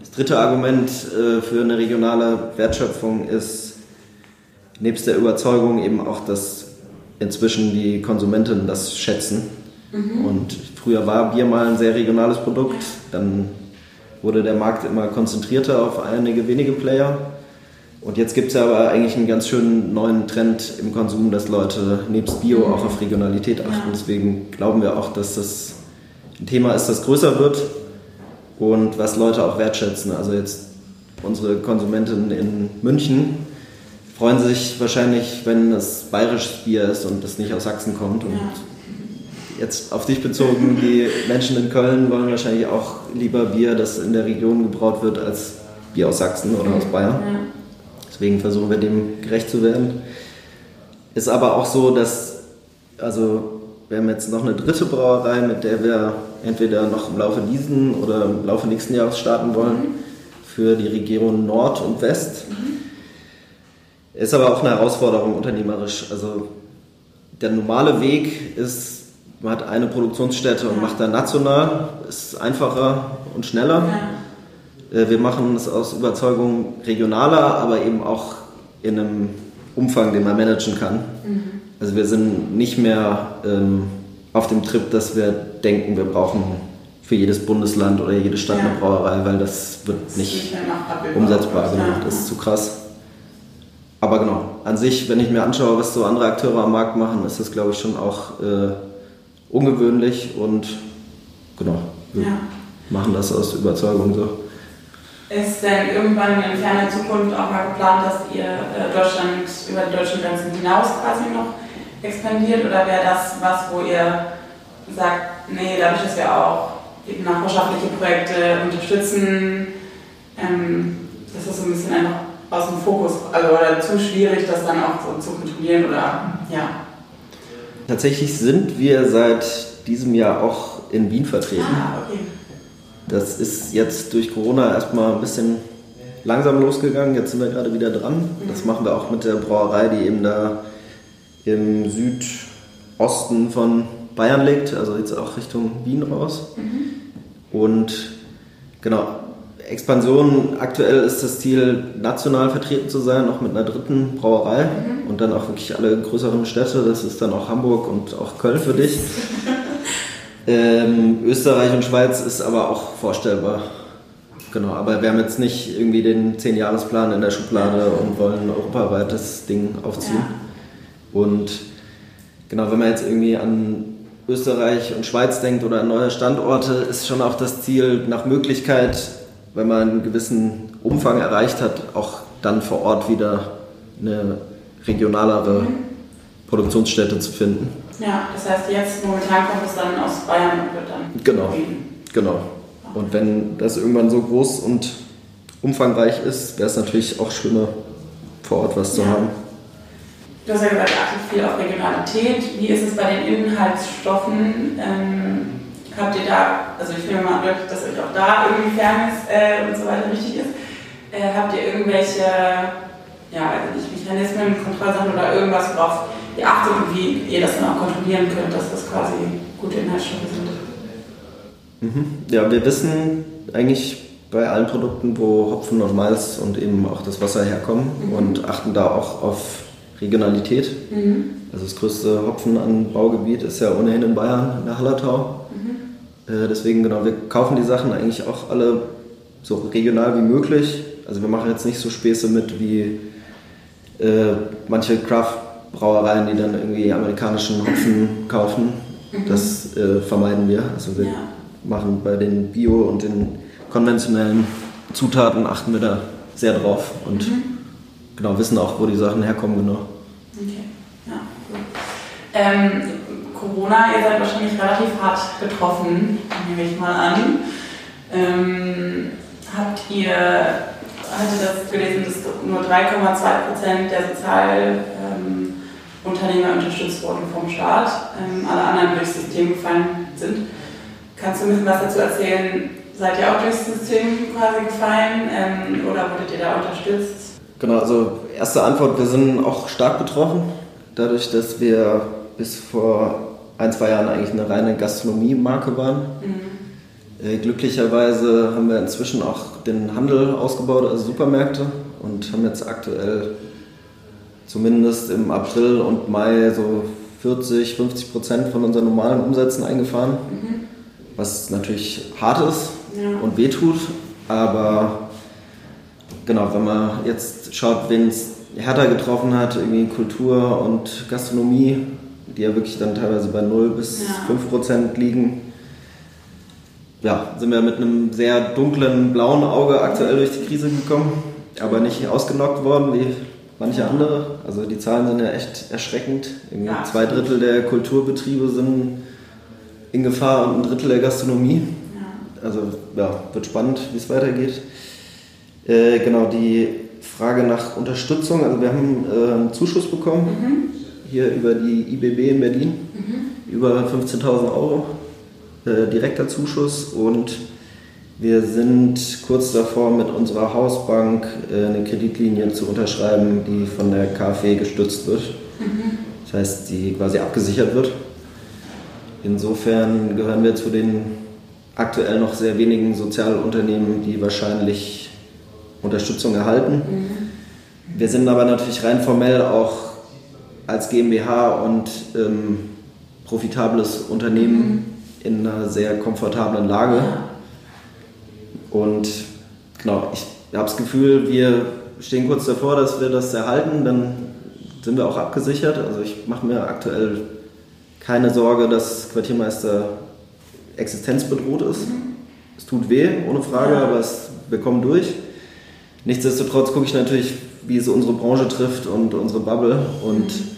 das dritte Argument äh, für eine regionale Wertschöpfung ist, nebst der Überzeugung eben auch, dass inzwischen die Konsumentinnen das schätzen. Mhm. Und früher war Bier mal ein sehr regionales Produkt, dann wurde der Markt immer konzentrierter auf einige wenige Player. Und jetzt gibt es aber eigentlich einen ganz schönen neuen Trend im Konsum, dass Leute nebst Bio auch auf Regionalität achten. Deswegen glauben wir auch, dass das ein Thema ist, das größer wird und was Leute auch wertschätzen. Also jetzt unsere Konsumentinnen in München freuen sich wahrscheinlich, wenn es bayerisches Bier ist und das nicht aus Sachsen kommt. Und ja. Jetzt auf dich bezogen, die Menschen in Köln wollen wahrscheinlich auch lieber Bier, das in der Region gebraut wird, als Bier aus Sachsen oder aus Bayern. Ja. Deswegen versuchen wir dem gerecht zu werden. Ist aber auch so, dass, also wir haben jetzt noch eine dritte Brauerei, mit der wir entweder noch im Laufe diesen oder im Laufe nächsten Jahres starten wollen mhm. für die Region Nord und West. Mhm. Ist aber auch eine Herausforderung unternehmerisch. Also der normale Weg ist, man hat eine Produktionsstätte und macht dann national, ist einfacher und schneller. Ja. Äh, wir machen es aus Überzeugung regionaler, aber eben auch in einem Umfang, den man managen kann. Mhm. Also wir sind nicht mehr ähm, auf dem Trip, dass wir denken, wir brauchen für jedes Bundesland oder jede Stadt ja. eine Brauerei, weil das wird das nicht, nicht umsetzbar gemacht. Das ist zu krass. Aber genau, an sich, wenn ich mir anschaue, was so andere Akteure am Markt machen, ist das, glaube ich, schon auch äh, ungewöhnlich und genau, wir ja. machen das aus Überzeugung so. Ist denn irgendwann in ferner Zukunft auch mal geplant, dass ihr äh, Deutschland über die deutschen Grenzen hinaus quasi noch expandiert oder wäre das was, wo ihr sagt, nee, dadurch, dass wir auch eben nachbarschaftliche Projekte unterstützen, ähm, das ist so ein bisschen einfach aus dem Fokus, also oder zu schwierig, das dann auch so zu kontrollieren oder ja. Tatsächlich sind wir seit diesem Jahr auch in Wien vertreten. Ah, okay. Das ist jetzt durch Corona erstmal ein bisschen langsam losgegangen. Jetzt sind wir gerade wieder dran. Das machen wir auch mit der Brauerei, die eben da im Südosten von Bayern liegt, also jetzt auch Richtung Wien raus. Mhm. Und genau, Expansion aktuell ist das Ziel, national vertreten zu sein, auch mit einer dritten Brauerei mhm. und dann auch wirklich alle größeren Städte. Das ist dann auch Hamburg und auch Köln für dich. Ähm, Österreich und Schweiz ist aber auch vorstellbar. Genau, aber wir haben jetzt nicht irgendwie den 10-Jahres-Plan in der Schublade und wollen ein europaweites Ding aufziehen. Ja. Und genau, wenn man jetzt irgendwie an Österreich und Schweiz denkt oder an neue Standorte, ist schon auch das Ziel, nach Möglichkeit, wenn man einen gewissen Umfang erreicht hat, auch dann vor Ort wieder eine regionalere mhm. Produktionsstätte zu finden. Ja, das heißt, jetzt momentan kommt es dann aus Bayern und wird dann. Genau. Genau. Und wenn das irgendwann so groß und umfangreich ist, wäre es natürlich auch schöner, vor Ort was zu ja. haben. Du hast ja gesagt, achtet viel auf Regionalität. Wie ist es bei den Inhaltsstoffen? Ähm, habt ihr da, also ich nehme mal an, dass euch auch da irgendwie Fairness äh, und so weiter wichtig ist. Äh, habt ihr irgendwelche ja, also nicht Mechanismen, Kontrollsachen oder irgendwas, worauf ihr achtet und wie ihr das dann auch kontrollieren könnt, dass das quasi gute Inhaltsstoffe sind. Mhm. Ja, wir wissen eigentlich bei allen Produkten, wo Hopfen und Malz und eben auch das Wasser herkommen mhm. und achten da auch auf Regionalität. Mhm. Also das größte Hopfenanbaugebiet ist ja ohnehin in Bayern, in der Hallertau. Mhm. Äh, deswegen genau, wir kaufen die Sachen eigentlich auch alle so regional wie möglich. Also wir machen jetzt nicht so Späße mit wie äh, manche Craft Brauereien, die dann irgendwie amerikanischen Hopfen kaufen. Mhm. Das äh, vermeiden wir. Also wir ja. machen bei den Bio- und den konventionellen Zutaten achten wir da sehr drauf und mhm. genau wissen auch, wo die Sachen herkommen genau. Okay, ja, gut. Ähm, Corona, ihr seid wahrscheinlich relativ hart getroffen, nehme ich mal an. Ähm, habt ihr, hatte das gelesen, dass nur 3,2 Prozent der Sozial ähm, unterstützt wurden vom Staat, ähm, alle anderen durchs System gefallen sind. Kannst du ein bisschen was dazu erzählen? Seid ihr auch durchs System quasi gefallen ähm, oder wurdet ihr da unterstützt? Genau, also erste Antwort, wir sind auch stark betroffen, dadurch, dass wir bis vor ein, zwei Jahren eigentlich eine reine Gastronomie-Marke waren. Mhm. Äh, glücklicherweise haben wir inzwischen auch den Handel ausgebaut, also Supermärkte, und haben jetzt aktuell zumindest im April und Mai so 40, 50 Prozent von unseren normalen Umsätzen eingefahren, mhm. was natürlich hart ist ja. und wehtut, aber genau, wenn man jetzt schaut, wen es härter getroffen hat, irgendwie Kultur und Gastronomie, die ja wirklich dann teilweise bei 0 bis ja. 5 Prozent liegen, ja, sind wir mit einem sehr dunklen blauen Auge aktuell durch die Krise gekommen, aber nicht ausgenockt worden wie manche andere. Also die Zahlen sind ja echt erschreckend. Ja. Zwei Drittel der Kulturbetriebe sind in Gefahr und ein Drittel der Gastronomie. Ja. Also ja, wird spannend, wie es weitergeht. Äh, genau, die Frage nach Unterstützung. Also wir haben äh, einen Zuschuss bekommen, mhm. Hier über die IBB in Berlin, mhm. über 15.000 Euro, äh, direkter Zuschuss und wir sind kurz davor, mit unserer Hausbank äh, eine Kreditlinie zu unterschreiben, die von der KfW gestützt wird. Mhm. Das heißt, die quasi abgesichert wird. Insofern gehören wir zu den aktuell noch sehr wenigen Sozialunternehmen, die wahrscheinlich Unterstützung erhalten. Mhm. Wir sind aber natürlich rein formell auch als GmbH und ähm, profitables Unternehmen mhm. in einer sehr komfortablen Lage. Und genau, ich habe das Gefühl, wir stehen kurz davor, dass wir das erhalten, dann sind wir auch abgesichert. Also ich mache mir aktuell keine Sorge, dass Quartiermeister existenzbedroht ist. Mhm. Es tut weh, ohne Frage, ja. aber es, wir kommen durch. Nichtsdestotrotz gucke ich natürlich, wie es unsere Branche trifft und unsere Bubble. Und mhm.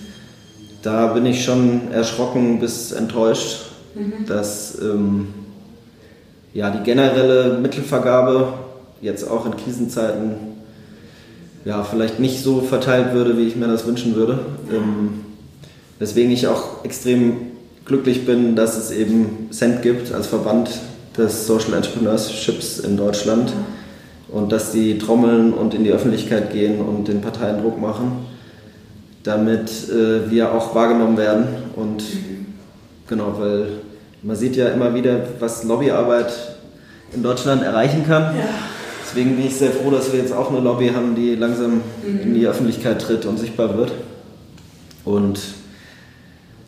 Da bin ich schon erschrocken bis enttäuscht, mhm. dass ähm, ja, die generelle Mittelvergabe jetzt auch in Krisenzeiten ja, vielleicht nicht so verteilt würde, wie ich mir das wünschen würde. Ähm, weswegen ich auch extrem glücklich bin, dass es eben Cent gibt als Verband des Social Entrepreneurships in Deutschland und dass die trommeln und in die Öffentlichkeit gehen und den Parteien Druck machen, damit äh, wir auch wahrgenommen werden. Und mhm. genau, weil man sieht ja immer wieder, was Lobbyarbeit in Deutschland erreichen kann. Ja. Deswegen bin ich sehr froh, dass wir jetzt auch eine Lobby haben, die langsam mhm. in die Öffentlichkeit tritt und sichtbar wird. Und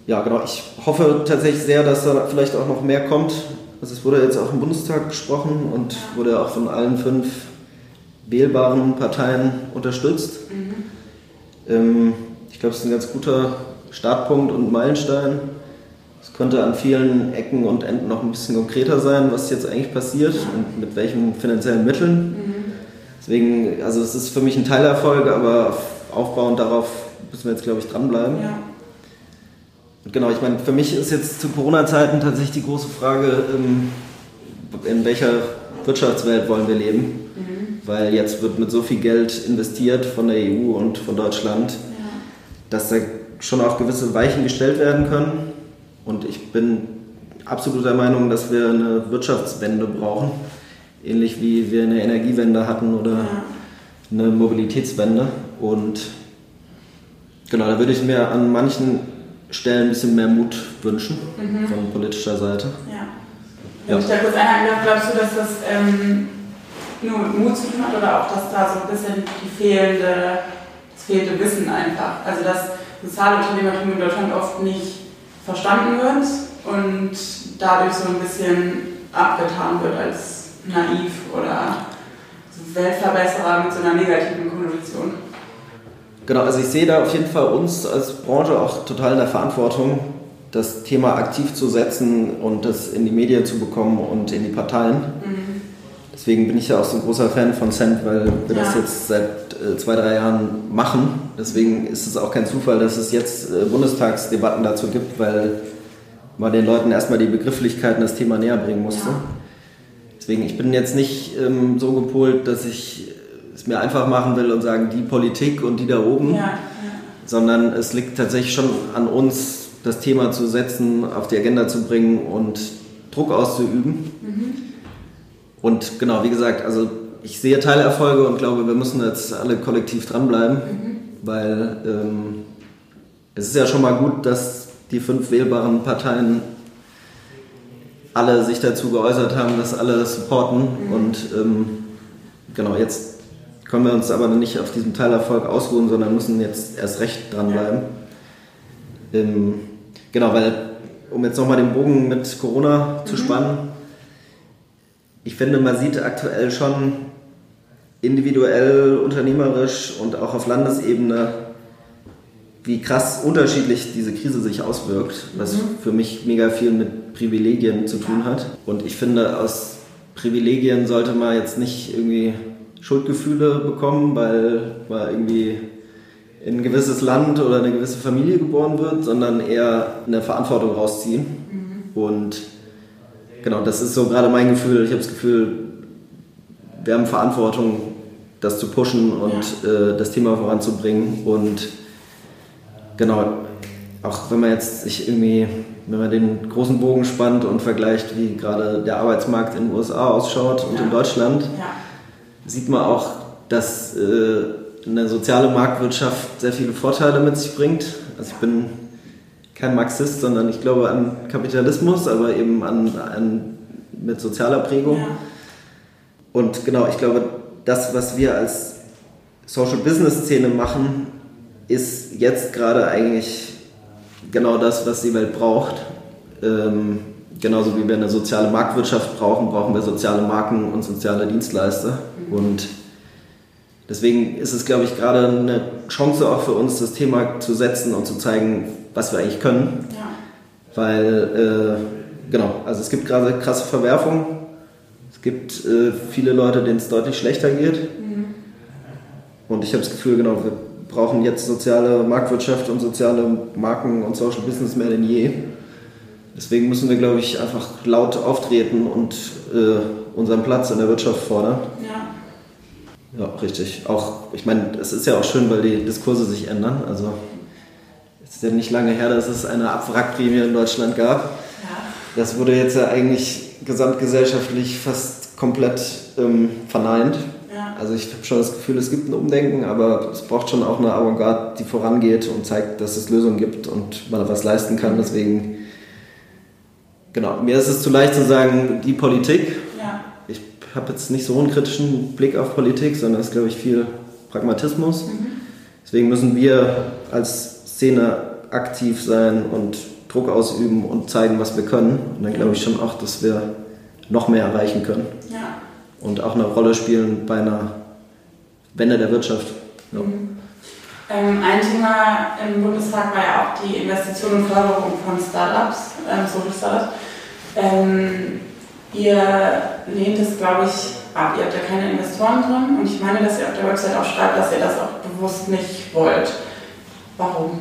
ja, genau, ich hoffe tatsächlich sehr, dass da vielleicht auch noch mehr kommt. Also es wurde jetzt auch im Bundestag gesprochen und wurde auch von allen fünf wählbaren Parteien unterstützt. Mhm. Ähm, ich glaube, es ist ein ganz guter Startpunkt und Meilenstein. Es könnte an vielen Ecken und Enden noch ein bisschen konkreter sein, was jetzt eigentlich passiert und mit welchen finanziellen Mitteln. Mhm. Deswegen, also es ist für mich ein Teilerfolg, aber aufbauend darauf müssen wir jetzt, glaube ich, dranbleiben. Ja. Und genau, ich meine, für mich ist jetzt zu Corona-Zeiten tatsächlich die große Frage, ähm, in welcher Wirtschaftswelt wollen wir leben? Mhm. Weil jetzt wird mit so viel Geld investiert von der EU und von Deutschland. Dass da schon auch gewisse Weichen gestellt werden können. Und ich bin absolut der Meinung, dass wir eine Wirtschaftswende brauchen, ähnlich wie wir eine Energiewende hatten oder eine Mobilitätswende. Und genau, da würde ich mir an manchen Stellen ein bisschen mehr Mut wünschen mhm. von politischer Seite. Ja. Wenn ja. ich da kurz einhaken darf, glaubst du, dass das ähm, nur mit Mut zu tun hat oder auch, dass da so ein bisschen die fehlende, fehlende Wissen einfach, also dass Sozialunternehmertum in Deutschland oft nicht verstanden wird und dadurch so ein bisschen abgetan wird als naiv oder so Weltverbesserer mit so einer negativen Konnotation. Genau, also ich sehe da auf jeden Fall uns als Branche auch total in der Verantwortung, das Thema aktiv zu setzen und das in die Medien zu bekommen und in die Parteien. Mhm. Deswegen bin ich ja auch so ein großer Fan von Cent, weil wir ja. das jetzt seit äh, zwei, drei Jahren machen. Deswegen ist es auch kein Zufall, dass es jetzt äh, Bundestagsdebatten dazu gibt, weil man den Leuten erstmal die Begrifflichkeiten, das Thema näher bringen musste. Ja. Deswegen, ich bin jetzt nicht ähm, so gepolt, dass ich es mir einfach machen will und sagen, die Politik und die da oben. Ja, sondern es liegt tatsächlich schon an uns, das Thema zu setzen, auf die Agenda zu bringen und Druck auszuüben. Mhm. Und genau, wie gesagt, also ich sehe Teilerfolge und glaube, wir müssen jetzt alle kollektiv dranbleiben, mhm. weil ähm, es ist ja schon mal gut, dass die fünf wählbaren Parteien alle sich dazu geäußert haben, dass alle das supporten. Mhm. Und ähm, genau, jetzt können wir uns aber nicht auf diesem Teilerfolg ausruhen, sondern müssen jetzt erst recht dranbleiben. Ja. Ähm, genau, weil, um jetzt nochmal den Bogen mit Corona mhm. zu spannen, ich finde, man sieht aktuell schon individuell, unternehmerisch und auch auf Landesebene, wie krass unterschiedlich diese Krise sich auswirkt, was mhm. für mich mega viel mit Privilegien zu tun hat. Und ich finde, aus Privilegien sollte man jetzt nicht irgendwie Schuldgefühle bekommen, weil man irgendwie in ein gewisses Land oder eine gewisse Familie geboren wird, sondern eher eine Verantwortung rausziehen. Mhm. Und genau, das ist so gerade mein Gefühl. Ich habe das Gefühl, wir haben Verantwortung, das zu pushen und ja. äh, das Thema voranzubringen. Und genau, auch wenn man jetzt sich irgendwie, wenn man den großen Bogen spannt und vergleicht, wie gerade der Arbeitsmarkt in den USA ausschaut und ja. in Deutschland, ja. sieht man auch, dass äh, eine soziale Marktwirtschaft sehr viele Vorteile mit sich bringt. Also ich bin kein Marxist, sondern ich glaube an Kapitalismus, aber eben an, an mit sozialer Prägung. Ja. Und genau, ich glaube, das, was wir als Social Business Szene machen, ist jetzt gerade eigentlich genau das, was die Welt braucht. Ähm, genauso wie wir eine soziale Marktwirtschaft brauchen, brauchen wir soziale Marken und soziale Dienstleister. Mhm. Und deswegen ist es, glaube ich, gerade eine Chance auch für uns, das Thema zu setzen und zu zeigen, was wir eigentlich können. Ja. Weil, äh, genau, also es gibt gerade krasse Verwerfungen es gibt äh, viele Leute, denen es deutlich schlechter geht. Mhm. Und ich habe das Gefühl, genau, wir brauchen jetzt soziale Marktwirtschaft und soziale Marken und Social Business mehr denn je. Deswegen müssen wir, glaube ich, einfach laut auftreten und äh, unseren Platz in der Wirtschaft fordern. Ja. Ja, richtig. Auch, ich meine, es ist ja auch schön, weil die Diskurse sich ändern. Also ist ja nicht lange her, dass es eine Abwrackprämie in Deutschland gab. Ja. Das wurde jetzt ja eigentlich gesamtgesellschaftlich fast komplett ähm, verneint. Ja. Also ich habe schon das Gefühl, es gibt ein Umdenken, aber es braucht schon auch eine Avantgarde, die vorangeht und zeigt, dass es Lösungen gibt und man was leisten kann. Deswegen, genau, mir ist es zu leicht zu sagen, die Politik. Ja. Ich habe jetzt nicht so einen kritischen Blick auf Politik, sondern es ist, glaube ich, viel Pragmatismus. Mhm. Deswegen müssen wir als Szene aktiv sein und Druck ausüben und zeigen, was wir können. Und dann glaube ich schon auch, dass wir noch mehr erreichen können. Ja. Und auch eine Rolle spielen bei einer Wende der Wirtschaft. Ja. Mhm. Ähm, ein Thema im Bundestag war ja auch die Investition und Förderung von Startups, ähm, Social Startups. Ähm, ihr lehnt es, glaube ich, ab. Ihr habt ja keine Investoren drin und ich meine, dass ihr auf der Website auch schreibt, dass ihr das auch bewusst nicht wollt. Warum?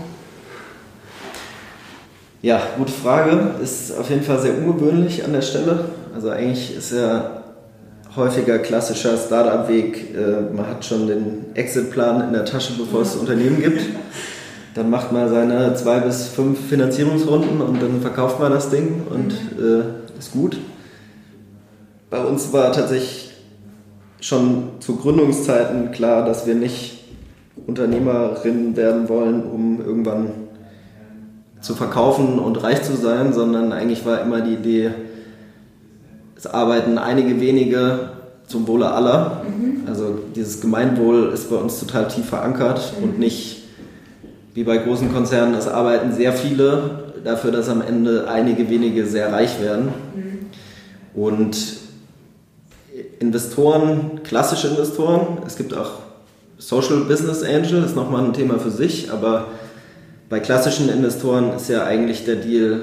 Ja, gute Frage. Ist auf jeden Fall sehr ungewöhnlich an der Stelle. Also eigentlich ist ja häufiger klassischer Startup-Weg, äh, man hat schon den Exit-Plan in der Tasche, bevor es das Unternehmen gibt. Dann macht man seine zwei bis fünf Finanzierungsrunden und dann verkauft man das Ding und äh, ist gut. Bei uns war tatsächlich schon zu Gründungszeiten klar, dass wir nicht Unternehmerinnen werden wollen, um irgendwann zu verkaufen und reich zu sein, sondern eigentlich war immer die Idee, es arbeiten einige wenige zum Wohle aller. Mhm. Also dieses Gemeinwohl ist bei uns total tief verankert mhm. und nicht wie bei großen Konzernen, es arbeiten sehr viele dafür, dass am Ende einige wenige sehr reich werden. Mhm. Und Investoren, klassische Investoren, es gibt auch Social Business Angel, ist nochmal ein Thema für sich, aber bei klassischen Investoren ist ja eigentlich der Deal,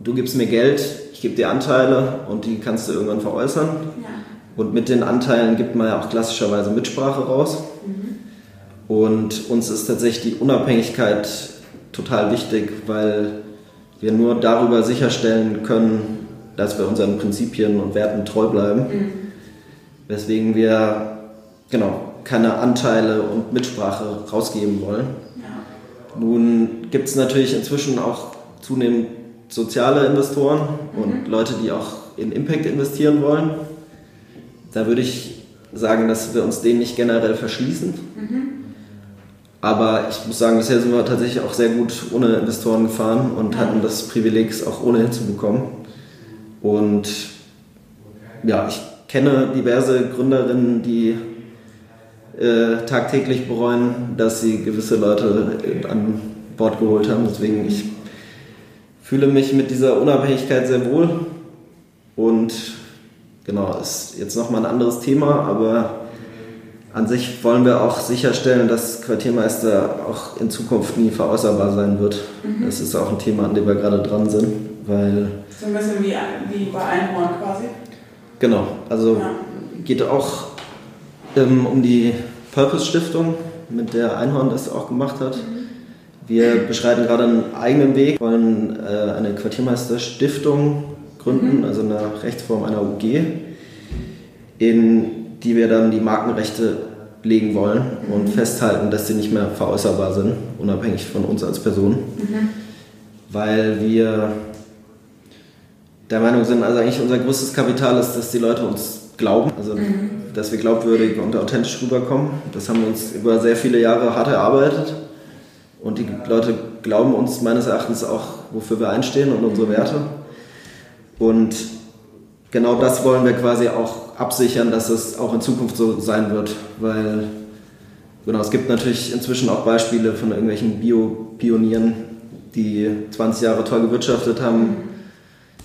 du gibst mir Geld, ich gebe dir Anteile und die kannst du irgendwann veräußern. Ja. Und mit den Anteilen gibt man ja auch klassischerweise Mitsprache raus. Mhm. Und uns ist tatsächlich die Unabhängigkeit total wichtig, weil wir nur darüber sicherstellen können, dass wir unseren Prinzipien und Werten treu bleiben. Mhm. Weswegen wir genau keine Anteile und Mitsprache rausgeben wollen. Nun gibt es natürlich inzwischen auch zunehmend soziale Investoren und mhm. Leute, die auch in Impact investieren wollen. Da würde ich sagen, dass wir uns denen nicht generell verschließen. Mhm. Aber ich muss sagen, bisher sind wir tatsächlich auch sehr gut ohne Investoren gefahren und hatten das Privileg, es auch ohne hinzubekommen. Und ja, ich kenne diverse Gründerinnen, die äh, tagtäglich bereuen, dass sie gewisse Leute an Bord geholt haben. Deswegen, ich fühle mich mit dieser Unabhängigkeit sehr wohl. Und genau, ist jetzt nochmal ein anderes Thema, aber an sich wollen wir auch sicherstellen, dass Quartiermeister auch in Zukunft nie veräußerbar sein wird. Mhm. Das ist auch ein Thema, an dem wir gerade dran sind, weil... So ein bisschen wie, wie bei Einhorn quasi? Genau, also ja. geht auch ähm, um die Purpose Stiftung, mit der Einhorn das auch gemacht hat. Mhm. Wir beschreiten gerade einen eigenen Weg, wollen äh, eine Quartiermeister Stiftung gründen, mhm. also eine Rechtsform einer UG, in die wir dann die Markenrechte legen wollen und mhm. festhalten, dass sie nicht mehr veräußerbar sind, unabhängig von uns als Person. Mhm. Weil wir der Meinung sind, also eigentlich unser größtes Kapital ist, dass die Leute uns glauben, also mhm. Dass wir glaubwürdig und authentisch rüberkommen. Das haben wir uns über sehr viele Jahre hart erarbeitet und die Leute glauben uns meines Erachtens auch, wofür wir einstehen und unsere Werte. Und genau das wollen wir quasi auch absichern, dass es auch in Zukunft so sein wird, weil genau, es gibt natürlich inzwischen auch Beispiele von irgendwelchen Bio-Pionieren, die 20 Jahre toll gewirtschaftet haben.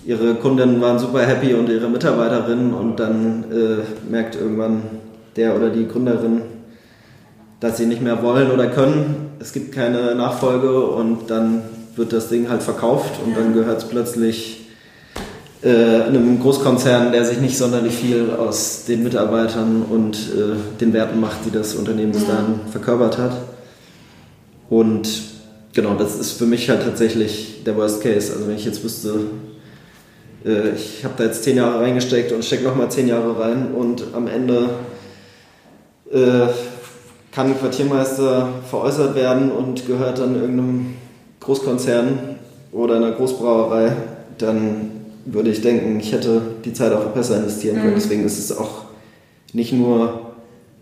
Ihre Kunden waren super happy und ihre Mitarbeiterinnen und dann äh, merkt irgendwann der oder die Gründerin, dass sie nicht mehr wollen oder können. Es gibt keine Nachfolge und dann wird das Ding halt verkauft und dann gehört es plötzlich äh, einem Großkonzern, der sich nicht sonderlich viel aus den Mitarbeitern und äh, den Werten macht, die das Unternehmen bis dahin verkörpert hat. Und genau, das ist für mich halt tatsächlich der Worst Case. Also wenn ich jetzt wüsste, äh, ich habe da jetzt zehn Jahre reingesteckt und stecke nochmal zehn Jahre rein und am Ende äh, kann ein Quartiermeister veräußert werden und gehört dann irgendeinem Großkonzern oder einer Großbrauerei, dann würde ich denken, ich hätte die Zeit auch besser investieren können. Mhm. Deswegen ist es auch nicht nur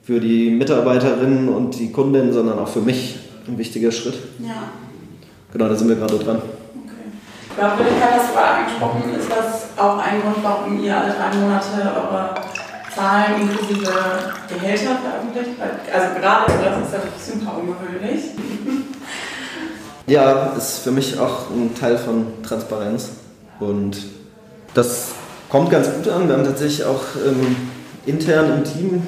für die Mitarbeiterinnen und die Kundinnen, sondern auch für mich ein wichtiger Schritt. Ja. Genau, da sind wir gerade dran. Glaubwürdigkeit hast du gerade angesprochen. Ist das auch ein Grund, warum ihr alle drei Monate eure Zahlen inklusive Gehälter veröffentlicht? Also gerade das ist ja super ungewöhnlich. Ja, ist für mich auch ein Teil von Transparenz. Und das kommt ganz gut an. Wir haben tatsächlich auch ähm, intern im Team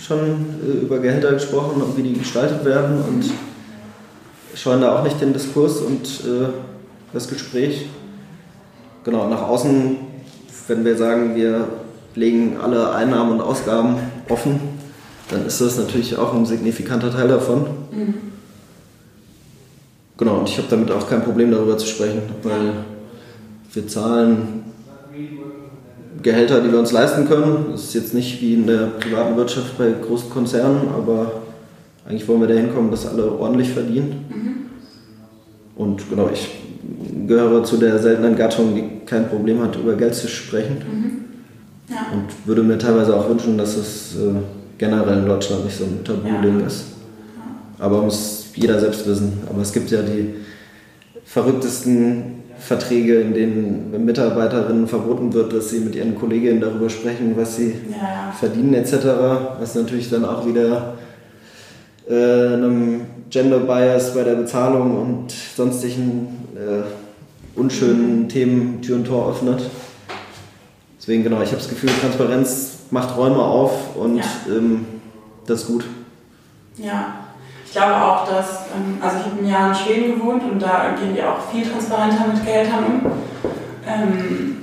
schon äh, über Gehälter gesprochen und wie die gestaltet werden und scheuen da auch nicht den Diskurs und äh, das Gespräch. Genau, nach außen, wenn wir sagen, wir legen alle Einnahmen und Ausgaben offen, dann ist das natürlich auch ein signifikanter Teil davon. Mhm. Genau, und ich habe damit auch kein Problem darüber zu sprechen, weil wir zahlen Gehälter, die wir uns leisten können. Das ist jetzt nicht wie in der privaten Wirtschaft bei großen Konzernen, aber eigentlich wollen wir dahin kommen, dass alle ordentlich verdienen. Mhm. Und genau, ich gehöre zu der seltenen Gattung, die kein Problem hat, über Geld zu sprechen. Mhm. Ja. Und würde mir teilweise auch wünschen, dass es äh, generell in Deutschland nicht so ein Tabu-Ding ja. ist. Aber muss jeder selbst wissen. Aber es gibt ja die verrücktesten Verträge, in denen Mitarbeiterinnen verboten wird, dass sie mit ihren Kolleginnen darüber sprechen, was sie ja. verdienen etc., was natürlich dann auch wieder äh, einem Gender Bias bei der Bezahlung und sonstigen äh, unschönen. Themen Tür und Tor öffnet. Deswegen genau, ich habe das Gefühl, Transparenz macht Räume auf und ja. ähm, das ist gut. Ja, ich glaube auch, dass, ähm, also ich habe ein Jahr in Schweden gewohnt und da gehen die auch viel transparenter mit Geldern um. Ähm,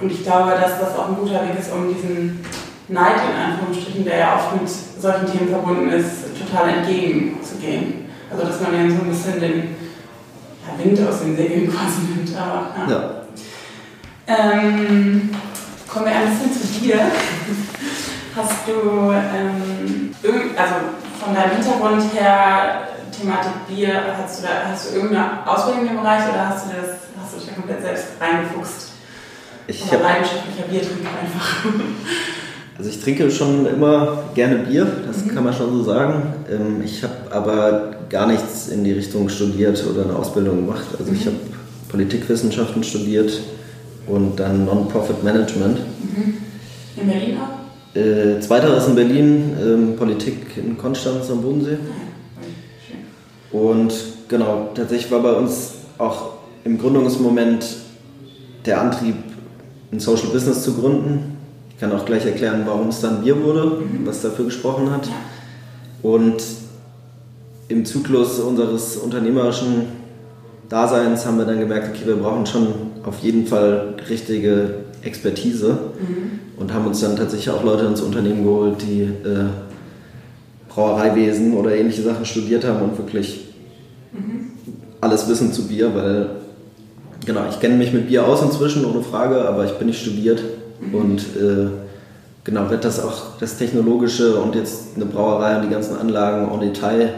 und ich glaube, dass das auch ein guter Weg ist, um diesen Neid in Anführungsstrichen, der ja oft mit solchen Themen verbunden ist, total entgegenzugehen. Also dass man ja so ein bisschen den ja, Wind aus den Segeln quasi nimmt. Aber, ja. ja. Ähm, kommen wir ein bisschen zu dir. Hast du, ähm, also von deinem Hintergrund her Thematik Bier, hast du, da, hast du irgendeine Ausbildung im Bereich oder hast du, das, hast du dich da komplett selbst reingefuchst? Ich habe leidenschaftlicher Biertrinker einfach. Also ich trinke schon immer gerne Bier, das mhm. kann man schon so sagen. Ähm, ich habe aber gar nichts in die Richtung studiert oder eine Ausbildung gemacht. Also mhm. ich habe Politikwissenschaften studiert und dann Non-Profit Management. Mhm. In Berlin auch? Äh, zweiteres in Berlin, ähm, Politik in Konstanz am Bodensee. Ah, und genau, tatsächlich war bei uns auch im Gründungsmoment der Antrieb, ein Social Business zu gründen. Ich kann auch gleich erklären, warum es dann Bier wurde, mhm. was dafür gesprochen hat. Und im Zyklus unseres unternehmerischen Daseins haben wir dann gemerkt, okay, wir brauchen schon auf jeden Fall richtige Expertise mhm. und haben uns dann tatsächlich auch Leute ins Unternehmen geholt, die äh, Brauereiwesen oder ähnliche Sachen studiert haben und wirklich mhm. alles wissen zu Bier, weil genau, ich kenne mich mit Bier aus inzwischen, ohne Frage, aber ich bin nicht studiert. Und äh, genau, wird das auch das Technologische und jetzt eine Brauerei und die ganzen Anlagen en Detail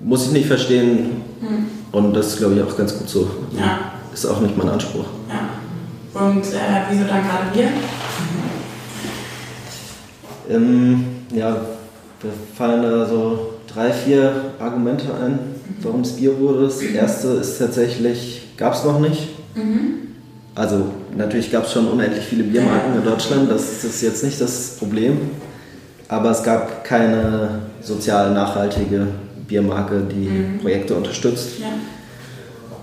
muss ich nicht verstehen mhm. und das ist glaube ich auch ganz gut so. Ja. Ist auch nicht mein Anspruch. Ja. Und äh, wieso dann gerade Bier? Ähm, ja, da fallen da so drei, vier Argumente ein, warum es Bier wurde. Das erste ist tatsächlich, gab es noch nicht. Mhm. Also natürlich gab es schon unendlich viele Biermarken in Deutschland, das ist jetzt nicht das Problem. Aber es gab keine sozial nachhaltige Biermarke, die mhm. Projekte unterstützt. Ja.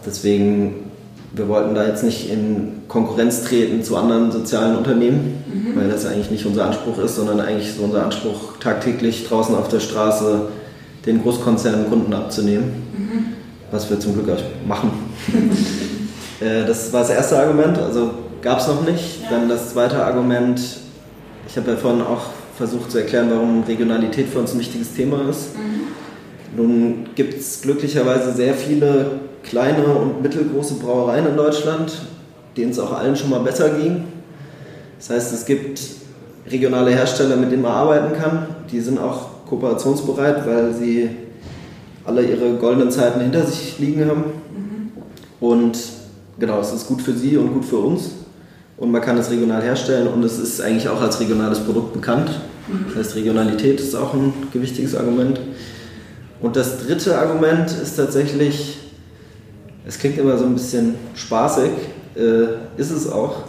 Deswegen wir wollten da jetzt nicht in Konkurrenz treten zu anderen sozialen Unternehmen, mhm. weil das eigentlich nicht unser Anspruch ist, sondern eigentlich so unser Anspruch, tagtäglich draußen auf der Straße den Großkonzernen Kunden abzunehmen, mhm. was wir zum Glück auch machen. Äh, das war das erste Argument, also gab es noch nicht. Ja. Dann das zweite Argument, ich habe ja vorhin auch versucht zu erklären, warum Regionalität für uns ein wichtiges Thema ist. Mhm. Nun gibt es glücklicherweise sehr viele kleine und mittelgroße Brauereien in Deutschland, denen es auch allen schon mal besser ging. Das heißt, es gibt regionale Hersteller, mit denen man arbeiten kann. Die sind auch kooperationsbereit, weil sie alle ihre goldenen Zeiten hinter sich liegen haben. Mhm. Und genau, es ist gut für sie und gut für uns. Und man kann es regional herstellen und es ist eigentlich auch als regionales Produkt bekannt. Das heißt, Regionalität ist auch ein gewichtiges Argument. Und das dritte Argument ist tatsächlich es klingt immer so ein bisschen spaßig, äh, ist es auch.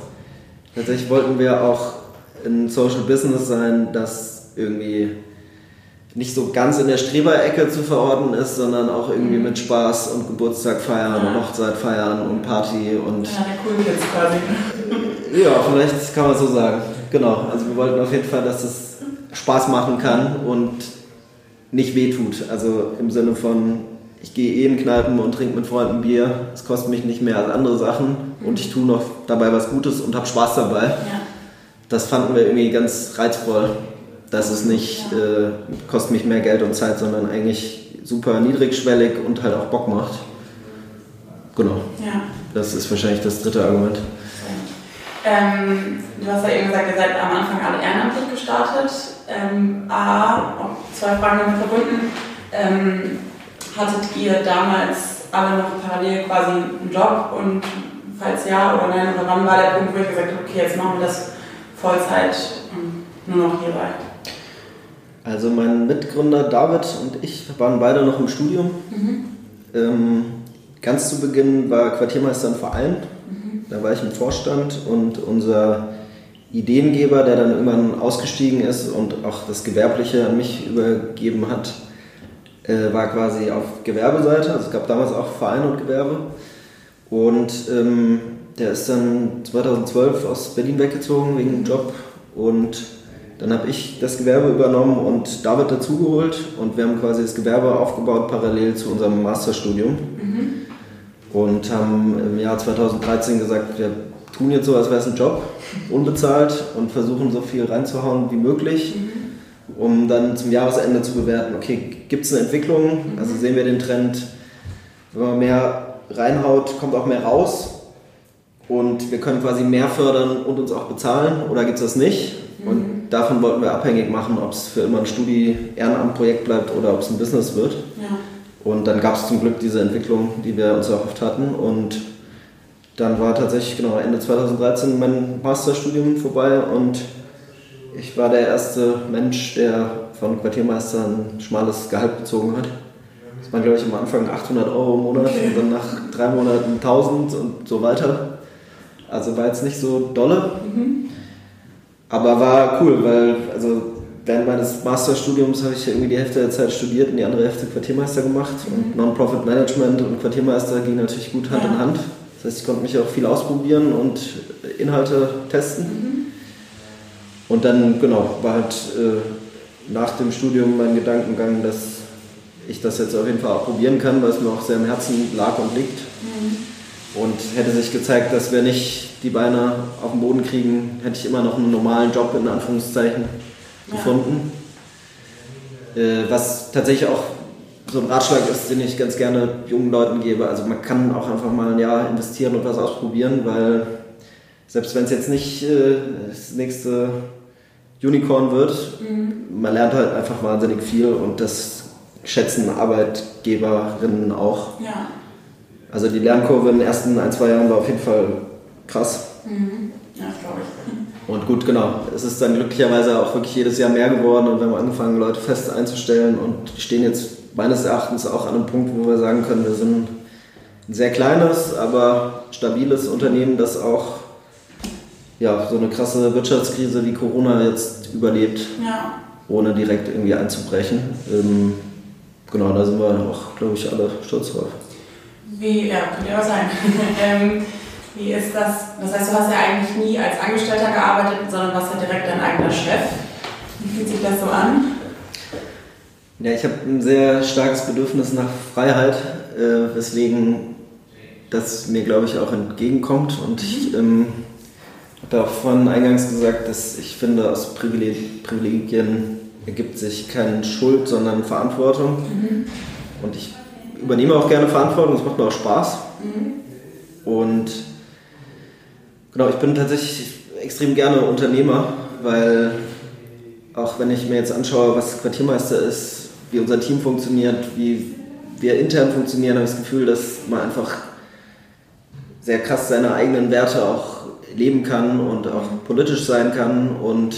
Tatsächlich wollten wir auch ein Social Business sein, das irgendwie nicht so ganz in der Streberecke zu verorten ist, sondern auch irgendwie mhm. mit Spaß und Geburtstag feiern ja. und Hochzeit feiern und Party und. Ja, der Cool Kids quasi. ja, vielleicht kann man so sagen. Genau. Also wir wollten auf jeden Fall, dass es Spaß machen kann und nicht wehtut. Also im Sinne von, ich gehe eh in Kneipen und trinke mit Freunden Bier. Es kostet mich nicht mehr als andere Sachen und ich tue noch dabei was Gutes und habe Spaß dabei. Ja. Das fanden wir irgendwie ganz reizvoll, dass es nicht äh, kostet mich mehr Geld und Zeit, sondern eigentlich super niedrigschwellig und halt auch Bock macht. Genau. Ja. Das ist wahrscheinlich das dritte Argument. Ähm, du hast ja eben gesagt, ihr seid am Anfang alle ehrenamtlich gestartet. Ähm, A, zwei Fragen damit verbunden. Ähm, Hattet ihr damals alle noch parallel quasi einen Job und falls ja oder nein, oder wann war der Punkt, wo ich gesagt habe, okay, jetzt machen wir das Vollzeit und nur noch hierbei? Also mein Mitgründer David und ich waren beide noch im Studium. Mhm. Ähm, ganz zu Beginn war Quartiermeister im Verein. Mhm. Da war ich im Vorstand und unser Ideengeber, der dann irgendwann ausgestiegen ist und auch das Gewerbliche an mich übergeben hat, äh, war quasi auf Gewerbeseite. Also es gab damals auch Verein und Gewerbe. Und ähm, der ist dann 2012 aus Berlin weggezogen wegen dem Job. Und dann habe ich das Gewerbe übernommen und David dazugeholt. Und wir haben quasi das Gewerbe aufgebaut parallel zu unserem Masterstudium. Mhm. Und haben im Jahr 2013 gesagt, wir tun jetzt so, als wäre es ein Job, unbezahlt und versuchen so viel reinzuhauen wie möglich. Mhm um dann zum Jahresende zu bewerten, okay, gibt es eine Entwicklung, also sehen wir den Trend, wenn man mehr reinhaut, kommt auch mehr raus und wir können quasi mehr fördern und uns auch bezahlen oder gibt es das nicht? Und mhm. Davon wollten wir abhängig machen, ob es für immer ein Studi-Ehrenamt-Projekt bleibt oder ob es ein Business wird. Ja. Und dann gab es zum Glück diese Entwicklung, die wir uns erhofft hatten. Und dann war tatsächlich genau Ende 2013 mein Masterstudium vorbei und ich war der erste Mensch, der von Quartiermeister ein schmales Gehalt bezogen hat. Das waren, glaube ich, am Anfang 800 Euro im Monat okay. und dann nach drei Monaten 1000 und so weiter. Also war jetzt nicht so dolle, mhm. Aber war cool, weil also während meines Masterstudiums habe ich irgendwie die Hälfte der Zeit studiert und die andere Hälfte Quartiermeister gemacht. Mhm. Und Non-Profit Management und Quartiermeister ging natürlich gut Hand ja. in Hand. Das heißt, ich konnte mich auch viel ausprobieren und Inhalte testen. Mhm. Und dann, genau, war halt äh, nach dem Studium mein Gedankengang, dass ich das jetzt auf jeden Fall auch probieren kann, weil es mir auch sehr am Herzen lag und liegt. Mhm. Und hätte sich gezeigt, dass wir nicht die Beine auf den Boden kriegen, hätte ich immer noch einen normalen Job in Anführungszeichen ja. gefunden. Äh, was tatsächlich auch so ein Ratschlag ist, den ich ganz gerne jungen Leuten gebe. Also man kann auch einfach mal ein Jahr investieren und was ausprobieren, weil selbst wenn es jetzt nicht äh, das nächste Unicorn wird, mhm. man lernt halt einfach wahnsinnig viel und das schätzen Arbeitgeberinnen auch. Ja. Also die Lernkurve in den ersten ein, zwei Jahren war auf jeden Fall krass. Mhm. Ja, glaube ich. Und gut, genau. Es ist dann glücklicherweise auch wirklich jedes Jahr mehr geworden und wir haben angefangen, Leute fest einzustellen und die stehen jetzt meines Erachtens auch an einem Punkt, wo wir sagen können, wir sind ein sehr kleines, aber stabiles Unternehmen, das auch ja, so eine krasse Wirtschaftskrise wie Corona jetzt überlebt, ja. ohne direkt irgendwie einzubrechen. Ähm, genau, da sind wir auch, glaube ich, alle stolz drauf. Wie, ja, könnte ja auch sein. ähm, wie ist das? Das heißt, du hast ja eigentlich nie als Angestellter gearbeitet, sondern warst ja direkt dein eigener Chef. Wie fühlt sich das so an? Ja, ich habe ein sehr starkes Bedürfnis nach Freiheit, äh, weswegen das mir, glaube ich, auch entgegenkommt. Und ich mhm. ähm, habe auch vorhin eingangs gesagt, dass ich finde, aus Privilegien ergibt sich keine Schuld, sondern Verantwortung. Mhm. Und ich übernehme auch gerne Verantwortung, das macht mir auch Spaß. Mhm. Und Genau, ich bin tatsächlich extrem gerne Unternehmer, weil auch wenn ich mir jetzt anschaue, was Quartiermeister ist, wie unser Team funktioniert, wie wir intern funktionieren, habe ich das Gefühl, dass man einfach sehr krass seine eigenen Werte auch leben kann und auch politisch sein kann. Und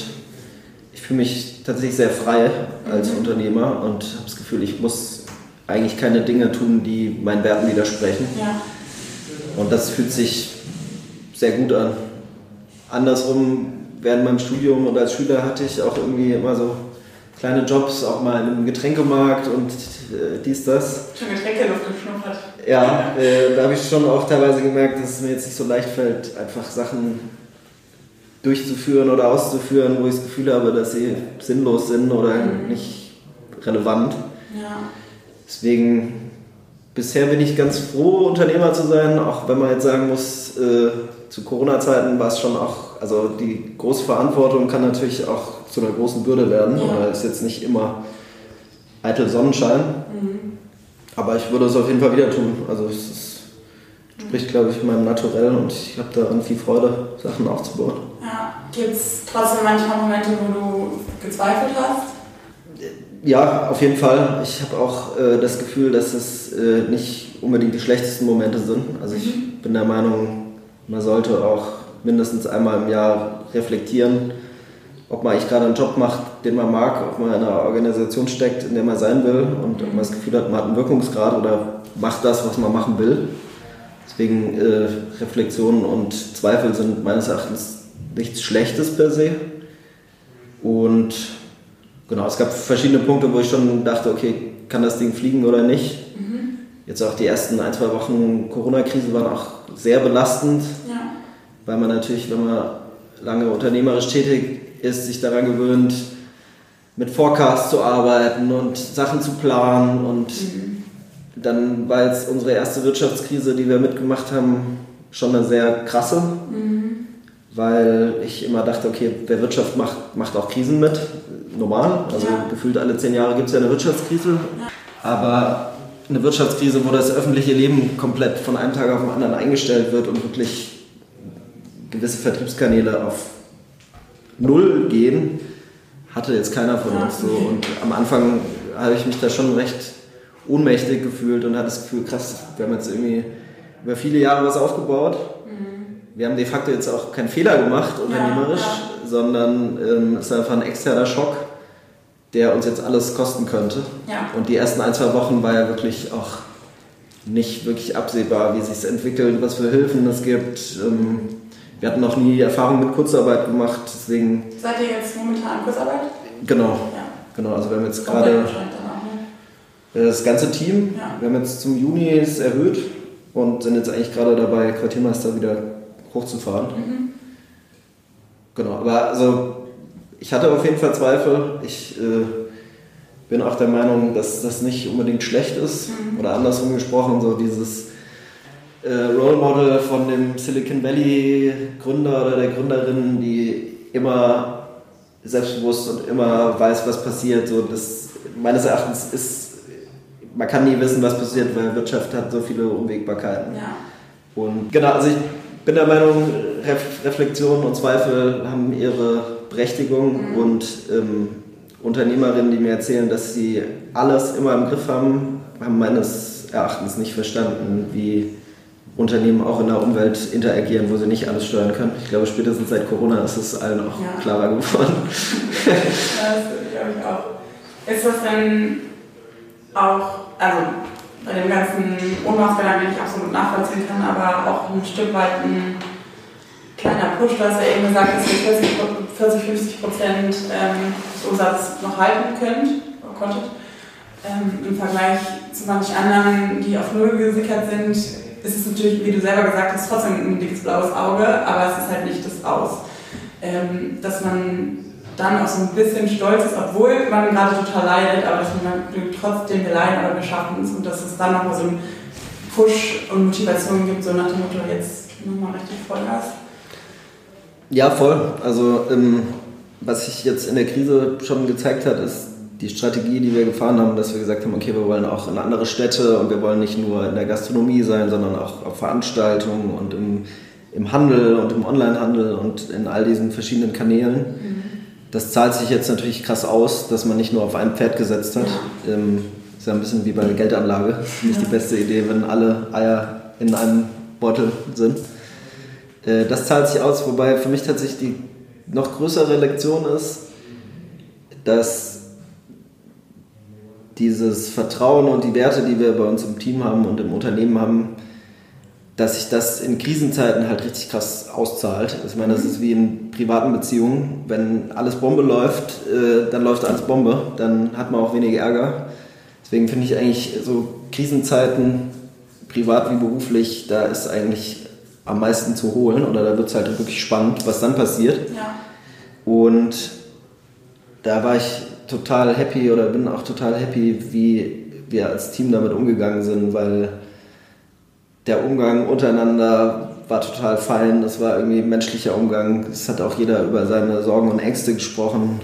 ich fühle mich tatsächlich sehr frei als mhm. Unternehmer und habe das Gefühl, ich muss eigentlich keine Dinge tun, die meinen Werten widersprechen. Ja. Und das fühlt sich sehr gut an. Andersrum, während meinem Studium und als Schüler hatte ich auch irgendwie immer so kleine Jobs, auch mal im Getränkemarkt und äh, dies, das. Schon Getränkeluft geschnuppert. Ja, äh, da habe ich schon auch teilweise gemerkt, dass es mir jetzt nicht so leicht fällt, einfach Sachen durchzuführen oder auszuführen, wo ich das Gefühl habe, dass sie sinnlos sind oder mhm. nicht relevant. Ja. Deswegen, bisher bin ich ganz froh, Unternehmer zu sein, auch wenn man jetzt sagen muss, äh, zu Corona-Zeiten war es schon auch, also die große Verantwortung kann natürlich auch zu einer großen Bürde werden. Ja. Oder ist jetzt nicht immer eitel Sonnenschein. Mhm. Aber ich würde es auf jeden Fall wieder tun. Also es ist, spricht, glaube ich, meinem Naturell und ich habe daran viel Freude, Sachen aufzubauen. Ja. Gibt es trotzdem manchmal Momente, wo du gezweifelt hast? Ja, auf jeden Fall. Ich habe auch äh, das Gefühl, dass es äh, nicht unbedingt die schlechtesten Momente sind. Also ich mhm. bin der Meinung, man sollte auch mindestens einmal im Jahr reflektieren, ob man eigentlich gerade einen Job macht, den man mag, ob man in einer Organisation steckt, in der man sein will und ob man das Gefühl hat, man hat einen Wirkungsgrad oder macht das, was man machen will. Deswegen äh, Reflexionen und Zweifel sind meines Erachtens nichts Schlechtes per se. Und genau, es gab verschiedene Punkte, wo ich schon dachte, okay, kann das Ding fliegen oder nicht. Mhm. Jetzt auch die ersten ein, zwei Wochen Corona-Krise waren auch sehr belastend. Weil man natürlich, wenn man lange unternehmerisch tätig ist, sich daran gewöhnt, mit Forecasts zu arbeiten und Sachen zu planen. Und mhm. dann war jetzt unsere erste Wirtschaftskrise, die wir mitgemacht haben, schon eine sehr krasse, mhm. weil ich immer dachte, okay, wer Wirtschaft macht, macht auch Krisen mit. Normal, also ja. gefühlt alle zehn Jahre gibt es ja eine Wirtschaftskrise. Aber eine Wirtschaftskrise, wo das öffentliche Leben komplett von einem Tag auf den anderen eingestellt wird und wirklich gewisse Vertriebskanäle auf Null gehen, hatte jetzt keiner von uns so. Und am Anfang habe ich mich da schon recht ohnmächtig gefühlt und hatte das Gefühl, krass, wir haben jetzt irgendwie über viele Jahre was aufgebaut. Mhm. Wir haben de facto jetzt auch keinen Fehler gemacht unternehmerisch, ja, ja. sondern ähm, es ist einfach ein externer Schock, der uns jetzt alles kosten könnte. Ja. Und die ersten ein, zwei Wochen war ja wirklich auch nicht wirklich absehbar, wie sich es entwickelt, was für Hilfen es gibt. Ähm, wir hatten noch nie Erfahrung mit Kurzarbeit gemacht, deswegen. Seid ihr jetzt momentan Kurzarbeit? Genau. Ja. Genau, also wir haben jetzt gerade ne? das ganze Team, ja. wir haben jetzt zum Juni es erhöht und sind jetzt eigentlich gerade dabei, Quartiermeister wieder hochzufahren. Mhm. Genau, aber also ich hatte auf jeden Fall Zweifel. Ich äh, bin auch der Meinung, dass das nicht unbedingt schlecht ist. Mhm. Oder andersrum gesprochen, so dieses äh, Role Model von dem Silicon Valley Gründer oder der Gründerin, die immer selbstbewusst und immer weiß, was passiert. So, das, meines Erachtens ist, man kann nie wissen, was passiert, weil Wirtschaft hat so viele Unwägbarkeiten. Ja. Und genau, also ich bin der Meinung, Ref Reflexion und Zweifel haben ihre Berechtigung mhm. und ähm, Unternehmerinnen, die mir erzählen, dass sie alles immer im Griff haben, haben meines Erachtens nicht verstanden, wie Unternehmen auch in der Umwelt interagieren, wo sie nicht alles steuern können. Ich glaube, spätestens seit Corona ist es allen auch ja. klarer geworden. das glaube ich auch. Ist das denn auch, also bei dem ganzen Ohnmachtsgedanken, den ich absolut nachvollziehen kann, aber auch ein Stück weit ein kleiner Push, du hast ja eben gesagt, dass ihr 40, 40 50 Prozent ähm, des Umsatzes noch halten könnt, konntet. Ähm, Im Vergleich zu manchen anderen, die auf Null gesickert sind, ist es natürlich, wie du selber gesagt hast, trotzdem ein dickes blaues Auge, aber es ist halt nicht das Aus. Ähm, dass man dann auch so ein bisschen stolz ist, obwohl man gerade total leidet, aber dass man trotzdem wir leiden, aber wir schaffen es und dass es dann nochmal so einen Push und Motivation gibt, so nach dem Motto, jetzt nochmal richtig Vollgas. Ja, voll. Also ähm, was sich jetzt in der Krise schon gezeigt hat, ist die Strategie, die wir gefahren haben, dass wir gesagt haben, okay, wir wollen auch in andere Städte und wir wollen nicht nur in der Gastronomie sein, sondern auch auf Veranstaltungen und im, im Handel und im Onlinehandel und in all diesen verschiedenen Kanälen. Mhm. Das zahlt sich jetzt natürlich krass aus, dass man nicht nur auf ein Pferd gesetzt hat. Ähm, ist ja ein bisschen wie bei der Geldanlage. Nicht die beste Idee, wenn alle Eier in einem Beutel sind. Äh, das zahlt sich aus, wobei für mich tatsächlich die noch größere Lektion ist, dass dieses Vertrauen und die Werte, die wir bei uns im Team haben und im Unternehmen haben, dass sich das in Krisenzeiten halt richtig krass auszahlt. Ich meine, das ist wie in privaten Beziehungen. Wenn alles Bombe läuft, äh, dann läuft alles Bombe, dann hat man auch weniger Ärger. Deswegen finde ich eigentlich so Krisenzeiten, privat wie beruflich, da ist eigentlich am meisten zu holen oder da wird es halt wirklich spannend, was dann passiert. Ja. Und da war ich total happy oder bin auch total happy, wie wir als Team damit umgegangen sind, weil der Umgang untereinander war total fein, es war irgendwie menschlicher Umgang, es hat auch jeder über seine Sorgen und Ängste gesprochen.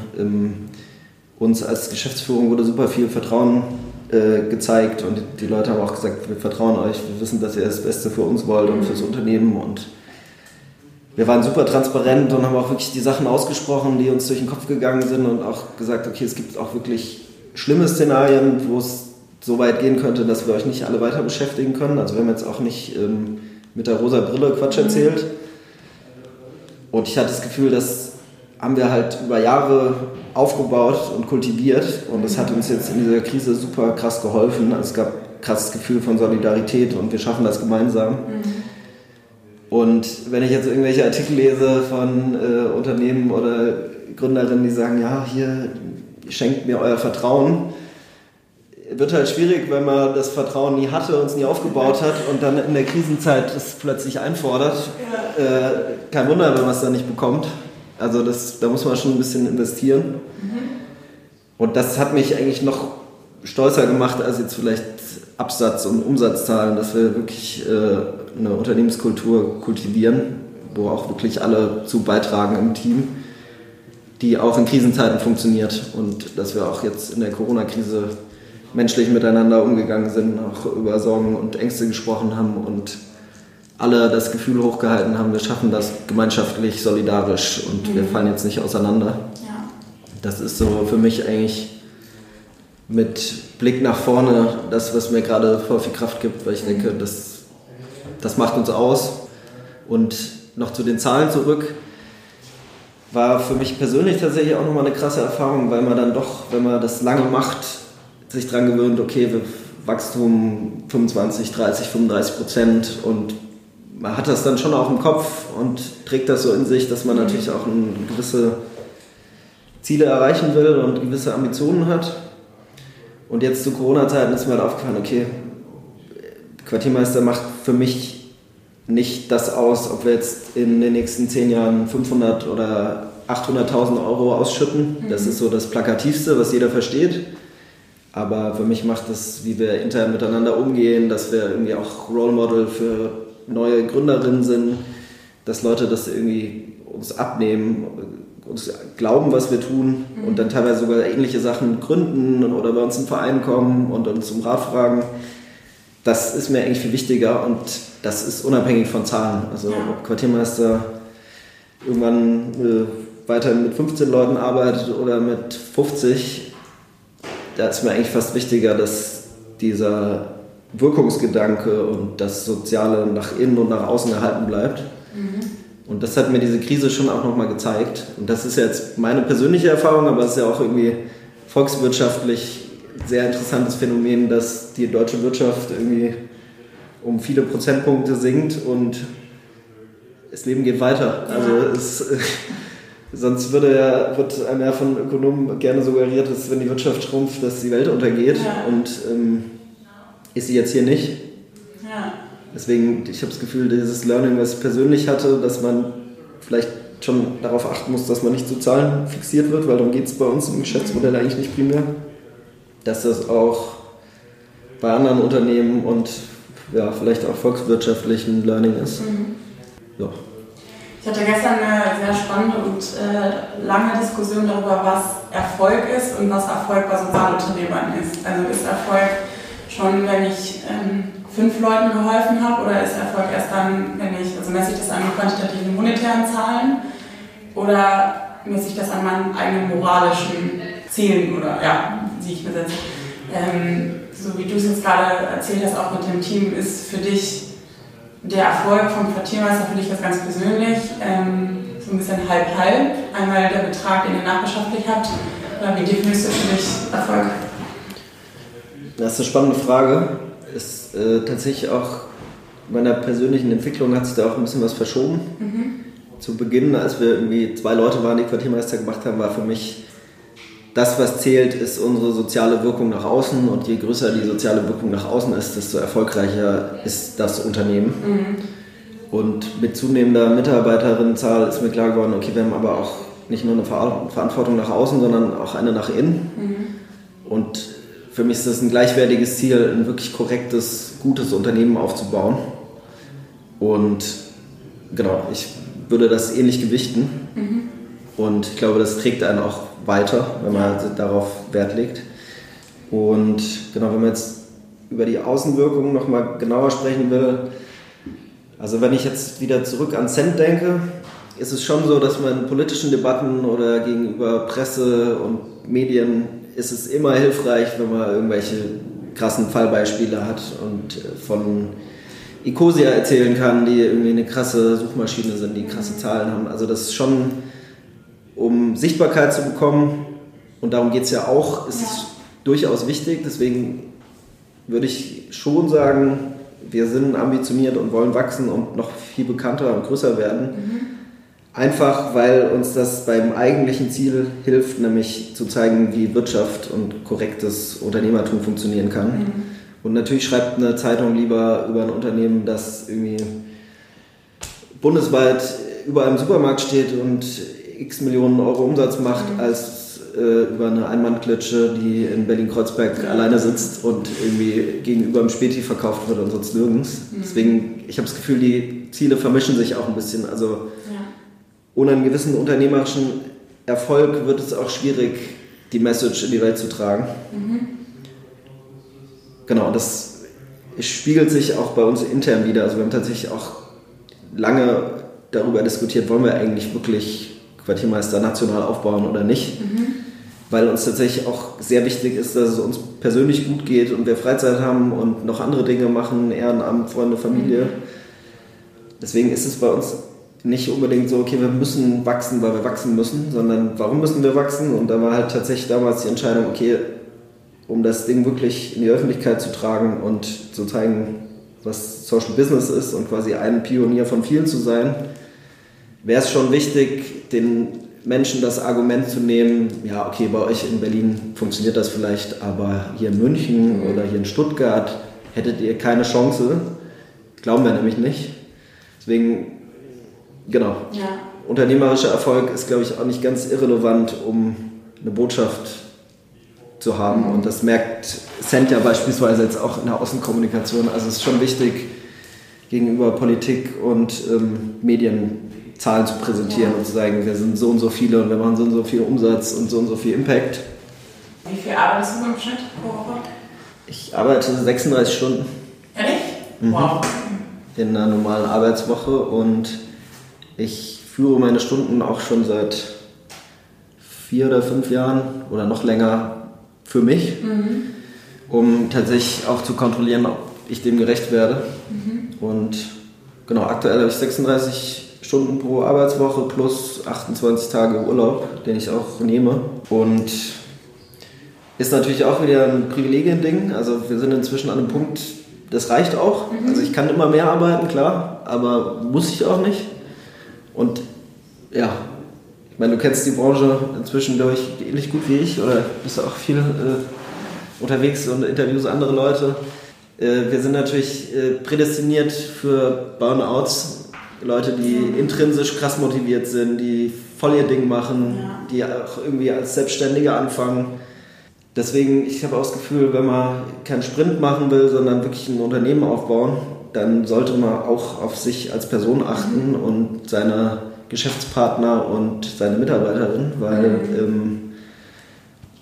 uns als Geschäftsführung wurde super viel Vertrauen äh, gezeigt und die Leute haben auch gesagt, wir vertrauen euch, wir wissen, dass ihr das Beste für uns wollt und fürs Unternehmen und wir waren super transparent und haben auch wirklich die Sachen ausgesprochen, die uns durch den Kopf gegangen sind und auch gesagt, okay, es gibt auch wirklich schlimme Szenarien, wo es so weit gehen könnte, dass wir euch nicht alle weiter beschäftigen können. Also wir haben jetzt auch nicht ähm, mit der rosa Brille Quatsch erzählt. Und ich hatte das Gefühl, das haben wir halt über Jahre aufgebaut und kultiviert und das hat uns jetzt in dieser Krise super krass geholfen. Also es gab ein krasses Gefühl von Solidarität und wir schaffen das gemeinsam. Mhm. Und wenn ich jetzt irgendwelche Artikel lese von äh, Unternehmen oder Gründerinnen, die sagen, ja, hier schenkt mir euer Vertrauen, wird halt schwierig, wenn man das Vertrauen nie hatte und es nie aufgebaut hat und dann in der Krisenzeit es plötzlich einfordert. Ja. Äh, kein Wunder, wenn man es dann nicht bekommt. Also das, da muss man schon ein bisschen investieren. Mhm. Und das hat mich eigentlich noch stolzer gemacht als jetzt vielleicht Absatz- und Umsatzzahlen, dass wir wirklich äh, eine Unternehmenskultur kultivieren, wo auch wirklich alle zu beitragen im Team, die auch in Krisenzeiten funktioniert und dass wir auch jetzt in der Corona-Krise menschlich miteinander umgegangen sind, auch über Sorgen und Ängste gesprochen haben und alle das Gefühl hochgehalten haben, wir schaffen das gemeinschaftlich, solidarisch und mhm. wir fallen jetzt nicht auseinander. Ja. Das ist so für mich eigentlich mit Blick nach vorne das, was mir gerade voll viel Kraft gibt, weil ich denke, das, das macht uns aus. Und noch zu den Zahlen zurück, war für mich persönlich tatsächlich auch nochmal eine krasse Erfahrung, weil man dann doch, wenn man das lange macht, sich daran gewöhnt, okay, Wachstum 25, 30, 35 Prozent und man hat das dann schon auch im Kopf und trägt das so in sich, dass man natürlich auch gewisse Ziele erreichen will und gewisse Ambitionen hat. Und jetzt zu Corona-Zeiten ist mir halt aufgefallen, okay, Quartiermeister macht für mich nicht das aus, ob wir jetzt in den nächsten zehn Jahren 500 oder 800.000 Euro ausschütten. Das mhm. ist so das Plakativste, was jeder versteht. Aber für mich macht das, wie wir intern miteinander umgehen, dass wir irgendwie auch Role Model für neue Gründerinnen sind, dass Leute das irgendwie uns abnehmen, uns glauben, was wir tun und mhm. dann teilweise sogar ähnliche Sachen gründen oder bei uns im Verein kommen und uns um Rat fragen. Das ist mir eigentlich viel wichtiger und das ist unabhängig von Zahlen. Also ob Quartiermeister irgendwann äh, weiterhin mit 15 Leuten arbeitet oder mit 50, da ist mir eigentlich fast wichtiger, dass dieser Wirkungsgedanke und das Soziale nach innen und nach außen erhalten bleibt. Und das hat mir diese Krise schon auch nochmal gezeigt. Und das ist jetzt meine persönliche Erfahrung, aber es ist ja auch irgendwie volkswirtschaftlich sehr interessantes Phänomen, dass die deutsche Wirtschaft irgendwie um viele Prozentpunkte sinkt und das Leben geht weiter. Also es, sonst würde ja, wird einem ja von Ökonomen gerne suggeriert, dass wenn die Wirtschaft schrumpft, dass die Welt untergeht. Ja. Und ähm, ist sie jetzt hier nicht. Ja. Deswegen, ich habe das Gefühl, dieses Learning, was ich persönlich hatte, dass man vielleicht schon darauf achten muss, dass man nicht zu Zahlen fixiert wird, weil darum geht es bei uns im Geschäftsmodell eigentlich nicht primär. Dass das auch bei anderen Unternehmen und ja, vielleicht auch volkswirtschaftlichen Learning ist. Mhm. Ja. Ich hatte gestern eine sehr spannende und äh, lange Diskussion darüber, was Erfolg ist und was Erfolg bei Sozialunternehmern ist. Also ist Erfolg schon, wenn ich ähm, fünf Leuten geholfen habe oder ist Erfolg erst dann, wenn ich, also messe ich das an quantitativen monetären Zahlen oder messe ich das an meinen eigenen moralischen Zielen oder ja, die ich mir setze. Ähm, so wie du es jetzt gerade erzählt hast, auch mit dem Team, ist für dich der Erfolg vom Quartiermeister für dich was ganz persönlich, ähm, so ein bisschen halb-halb. Einmal der Betrag, den ihr nachbarschaftlich habt, oder wie definierst du für dich Erfolg? Das ist eine spannende Frage. Ist äh, tatsächlich auch meiner persönlichen Entwicklung hat sich da auch ein bisschen was verschoben. Mhm. Zu Beginn, als wir irgendwie zwei Leute waren, die Quartiermeister gemacht haben, war für mich das, was zählt, ist unsere soziale Wirkung nach außen und je größer die soziale Wirkung nach außen ist, desto erfolgreicher ist das Unternehmen. Mhm. Und mit zunehmender Mitarbeiterinnenzahl ist mir klar geworden, okay, wir haben aber auch nicht nur eine Verantwortung nach außen, sondern auch eine nach innen. Mhm. Und für mich ist das ein gleichwertiges Ziel, ein wirklich korrektes, gutes Unternehmen aufzubauen. Und genau, ich würde das ähnlich gewichten. Mhm. Und ich glaube, das trägt einen auch weiter, wenn man darauf Wert legt. Und genau, wenn man jetzt über die Außenwirkungen nochmal genauer sprechen will, also wenn ich jetzt wieder zurück an Cent denke, ist es schon so, dass man in politischen Debatten oder gegenüber Presse und Medien ist es immer hilfreich, wenn man irgendwelche krassen Fallbeispiele hat und äh, von Ecosia erzählen kann, die irgendwie eine krasse Suchmaschine sind, die krasse Zahlen haben. Also das ist schon, um Sichtbarkeit zu bekommen, und darum geht es ja auch, ist ja. es durchaus wichtig. Deswegen würde ich schon sagen, wir sind ambitioniert und wollen wachsen und noch viel bekannter und größer werden. Mhm. Einfach weil uns das beim eigentlichen Ziel hilft, nämlich zu zeigen, wie Wirtschaft und korrektes Unternehmertum funktionieren kann. Mhm. Und natürlich schreibt eine Zeitung lieber über ein Unternehmen, das irgendwie bundesweit überall im Supermarkt steht und x Millionen Euro Umsatz macht, mhm. als äh, über eine Einmannklitsche, die in Berlin-Kreuzberg mhm. alleine sitzt und irgendwie gegenüber dem Späti verkauft wird und sonst nirgends. Mhm. Deswegen, ich habe das Gefühl, die Ziele vermischen sich auch ein bisschen. Also ohne einen gewissen unternehmerischen Erfolg wird es auch schwierig, die Message in die Welt zu tragen. Mhm. Genau, das spiegelt sich auch bei uns intern wieder. Also wir haben tatsächlich auch lange darüber diskutiert, wollen wir eigentlich wirklich Quartiermeister national aufbauen oder nicht. Mhm. weil uns tatsächlich auch sehr wichtig ist, dass es uns persönlich gut geht und wir Freizeit haben und noch andere Dinge machen, Ehrenamt, Freunde, Familie. Deswegen ist es bei uns nicht unbedingt so, okay, wir müssen wachsen, weil wir wachsen müssen, sondern warum müssen wir wachsen? Und da war halt tatsächlich damals die Entscheidung, okay, um das Ding wirklich in die Öffentlichkeit zu tragen und zu zeigen, was Social Business ist und quasi ein Pionier von vielen zu sein, wäre es schon wichtig, den Menschen das Argument zu nehmen, ja, okay, bei euch in Berlin funktioniert das vielleicht, aber hier in München oder hier in Stuttgart hättet ihr keine Chance. Glauben wir nämlich nicht. Deswegen, genau. Ja. Unternehmerischer Erfolg ist, glaube ich, auch nicht ganz irrelevant, um eine Botschaft zu haben. Mhm. Und das merkt Cent ja beispielsweise jetzt auch in der Außenkommunikation. Also es ist schon wichtig, gegenüber Politik und ähm, Medien Zahlen zu präsentieren ja. und zu sagen, wir sind so und so viele und wir machen so und so viel Umsatz und so und so viel Impact. Wie viel arbeitest du im Schnitt pro Woche? Ich arbeite 36 Stunden. Ehrlich? Mhm. Wow. In einer normalen Arbeitswoche und ich führe meine Stunden auch schon seit vier oder fünf Jahren oder noch länger für mich, mhm. um tatsächlich auch zu kontrollieren, ob ich dem gerecht werde. Mhm. Und genau, aktuell habe ich 36 Stunden pro Arbeitswoche plus 28 Tage Urlaub, den ich auch nehme. Und ist natürlich auch wieder ein Privilegien-Ding. Also wir sind inzwischen an einem Punkt, das reicht auch. Mhm. Also ich kann immer mehr arbeiten, klar, aber muss ich auch nicht. Und ja, ich meine, du kennst die Branche inzwischen, glaube ich, ähnlich gut wie ich oder bist auch viel äh, unterwegs und interviewst andere Leute. Äh, wir sind natürlich äh, prädestiniert für Burnouts Leute, die intrinsisch krass motiviert sind, die voll ihr Ding machen, ja. die auch irgendwie als Selbstständige anfangen. Deswegen, ich habe auch das Gefühl, wenn man keinen Sprint machen will, sondern wirklich ein Unternehmen aufbauen, dann sollte man auch auf sich als Person achten mhm. und seine Geschäftspartner und seine Mitarbeiterin, weil mhm. ähm,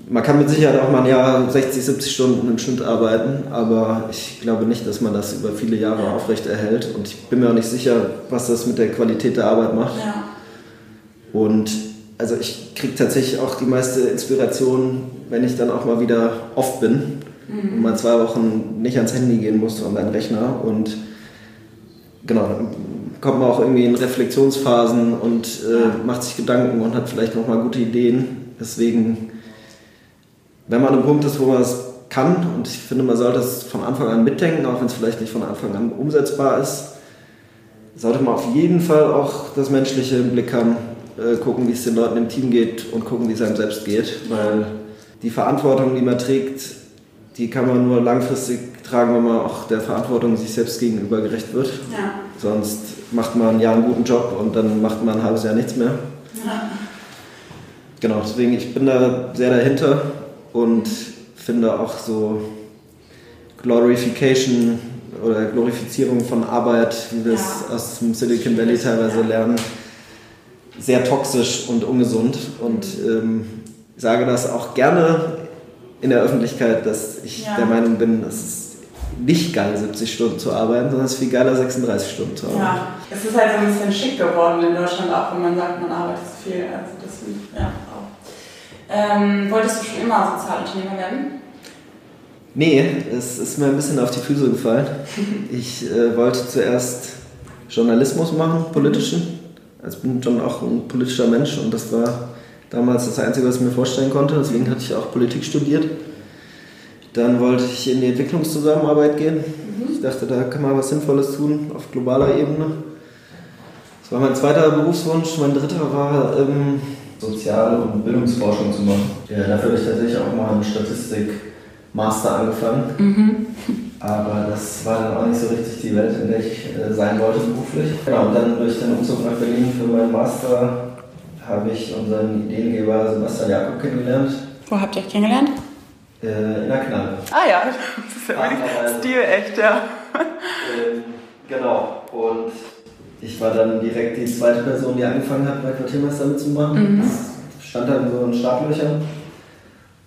man kann mit Sicherheit auch mal ein Jahr 60, 70 Stunden im Schnitt arbeiten, aber ich glaube nicht, dass man das über viele Jahre aufrecht erhält. Und ich bin mir auch nicht sicher, was das mit der Qualität der Arbeit macht. Ja. Und also ich kriege tatsächlich auch die meiste Inspiration, wenn ich dann auch mal wieder oft bin mhm. und mal zwei Wochen nicht ans Handy gehen muss, sondern an den Rechner. Und genau, dann kommt man auch irgendwie in Reflexionsphasen und äh, macht sich Gedanken und hat vielleicht noch mal gute Ideen. Deswegen wenn man an einem Punkt ist, wo man es kann, und ich finde, man sollte es von Anfang an mitdenken, auch wenn es vielleicht nicht von Anfang an umsetzbar ist, sollte man auf jeden Fall auch das Menschliche im Blick haben, äh, gucken, wie es den Leuten im Team geht und gucken, wie es einem selbst geht, weil die Verantwortung, die man trägt, die kann man nur langfristig tragen, wenn man auch der Verantwortung sich selbst gegenüber gerecht wird. Ja. Sonst macht man ein Jahr einen guten Job und dann macht man ein halbes Jahr nichts mehr. Ja. Genau, deswegen, ich bin da sehr dahinter und finde auch so Glorification oder Glorifizierung von Arbeit, wie wir es ja. aus dem Silicon Valley teilweise lernen, sehr toxisch und ungesund. Und ähm, sage das auch gerne in der Öffentlichkeit, dass ich ja. der Meinung bin, es ist nicht geil, 70 Stunden zu arbeiten, sondern es ist viel geiler, 36 Stunden zu arbeiten. Ja, es ist halt so ein bisschen schick geworden in Deutschland, auch wenn man sagt, man arbeitet viel. Also das, ja. Ähm, wolltest du schon immer Sozialunternehmer werden? Nee, es ist mir ein bisschen auf die Füße gefallen. Ich äh, wollte zuerst Journalismus machen, politischen. Also bin schon auch ein politischer Mensch und das war damals das Einzige, was ich mir vorstellen konnte. Deswegen hatte ich auch Politik studiert. Dann wollte ich in die Entwicklungszusammenarbeit gehen. Mhm. Ich dachte, da kann man was Sinnvolles tun auf globaler Ebene. Das war mein zweiter Berufswunsch. Mein dritter war ähm, Sozial- und Bildungsforschung zu machen. Ja, dafür habe ich tatsächlich auch mal einen Statistik-Master angefangen. Mhm. Aber das war dann auch nicht so richtig die Welt, in der ich äh, sein wollte beruflich. Genau, und dann durch den Umzug nach Berlin für meinen Master habe ich unseren Ideengeber Sebastian Jakob kennengelernt. Wo habt ihr euch kennengelernt? Äh, in der Kneipe. Ah ja, das ist ja wirklich Stil echt, ja. Ähm, genau, und ich war dann direkt die zweite Person, die angefangen hat, bei Quartiermeister mitzumachen. Mhm. Das stand dann so in Startlöchern.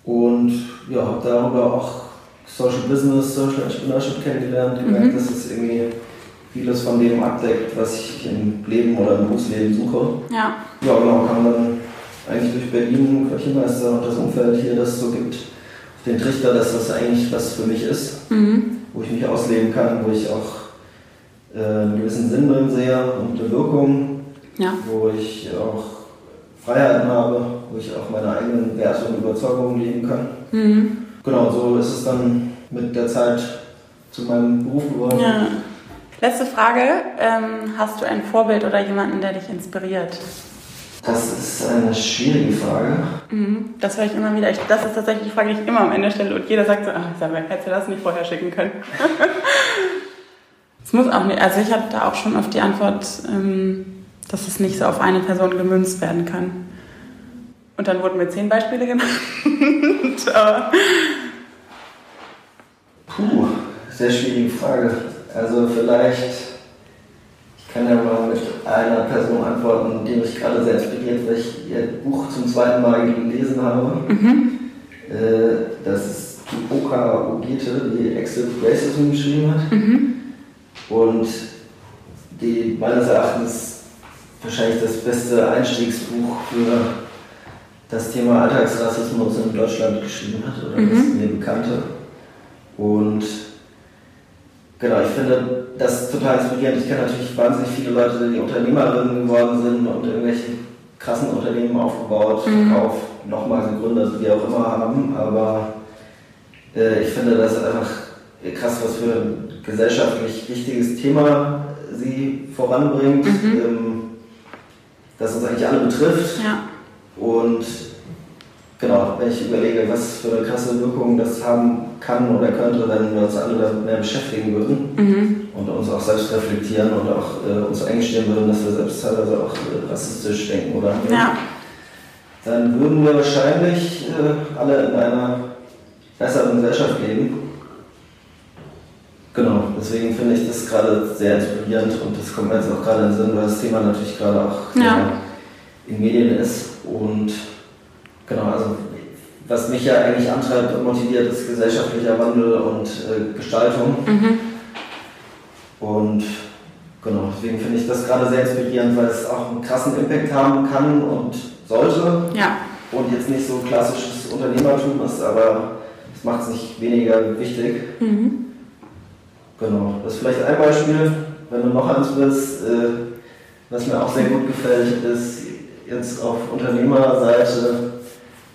Und ja, habe darüber auch Social Business, Social Entrepreneurship kennengelernt. Mhm. Gemerkt, dass es irgendwie vieles von dem abdeckt, was ich im Leben oder im Berufsleben suche. Ja. Ja, genau, kam dann eigentlich durch Berlin, Küchenmeister und das Umfeld hier das so gibt, auf den Trichter, dass das eigentlich was für mich ist, mhm. wo ich mich ausleben kann, wo ich auch äh, einen gewissen Sinn drin sehe und eine Wirkung, ja. wo ich auch Freiheiten habe, wo ich auch meine eigenen Werte und Überzeugungen leben kann. Mhm. Genau, so ist es dann mit der Zeit zu meinem Beruf geworden. Ja. Letzte Frage. Ähm, hast du ein Vorbild oder jemanden, der dich inspiriert? Das ist eine schwierige Frage. Mhm, das höre ich immer wieder. Ich, das ist tatsächlich die Frage, die ich immer am Ende stelle. Und jeder sagt so, ach, Isabel, hättest du das nicht vorher schicken können? Es muss auch nicht, also ich habe da auch schon auf die Antwort, ähm, dass es nicht so auf eine Person gemünzt werden kann. Und dann wurden mir zehn Beispiele genannt. Puh, sehr schwierige Frage. Also vielleicht, ich kann ja mal mit einer Person antworten, die mich gerade sehr inspiriert, weil ich ihr Buch zum zweiten Mal gelesen habe. Mhm. Äh, das ist die Oka Ogete, die Exit Racism geschrieben hat. Mhm. Und die meines Erachtens wahrscheinlich das beste Einstiegsbuch für das Thema Alltagsrassismus in Deutschland geschrieben hat oder mhm. das mir bekannte. Und genau, ich finde das total inspirierend. Ich kenne natürlich wahnsinnig viele Leute, die Unternehmerinnen geworden sind und irgendwelche krassen Unternehmen aufgebaut, mhm. Verkauf, nochmal gegründet, wie auch immer haben. Aber äh, ich finde das einfach krass, was für ein gesellschaftlich wichtiges Thema sie voranbringt, mhm. ähm, das uns eigentlich alle betrifft. Ja. Und genau, wenn ich überlege, was für eine krasse Wirkung das haben kann oder könnte, wenn wir uns alle damit mehr beschäftigen würden mhm. und uns auch selbst reflektieren und auch äh, uns eingestehen würden, dass wir selbst teilweise auch äh, rassistisch denken oder ja. dann würden wir wahrscheinlich äh, alle in einer besseren Gesellschaft leben. Genau, deswegen finde ich das gerade sehr inspirierend und das kommt mir jetzt auch gerade in den Sinn, weil das Thema natürlich gerade auch ja. in Medien ist. Und genau, also was mich ja eigentlich antreibt und motiviert, ist gesellschaftlicher Wandel und äh, Gestaltung. Mhm. Und genau, deswegen finde ich das gerade sehr inspirierend, weil es auch einen krassen Impact haben kann und sollte. Ja. Und jetzt nicht so klassisches Unternehmertum ist, aber es macht es nicht weniger wichtig. Mhm. Genau, das ist vielleicht ein Beispiel. Wenn du noch eins willst, äh, was mir auch sehr gut gefällt, ist jetzt auf Unternehmerseite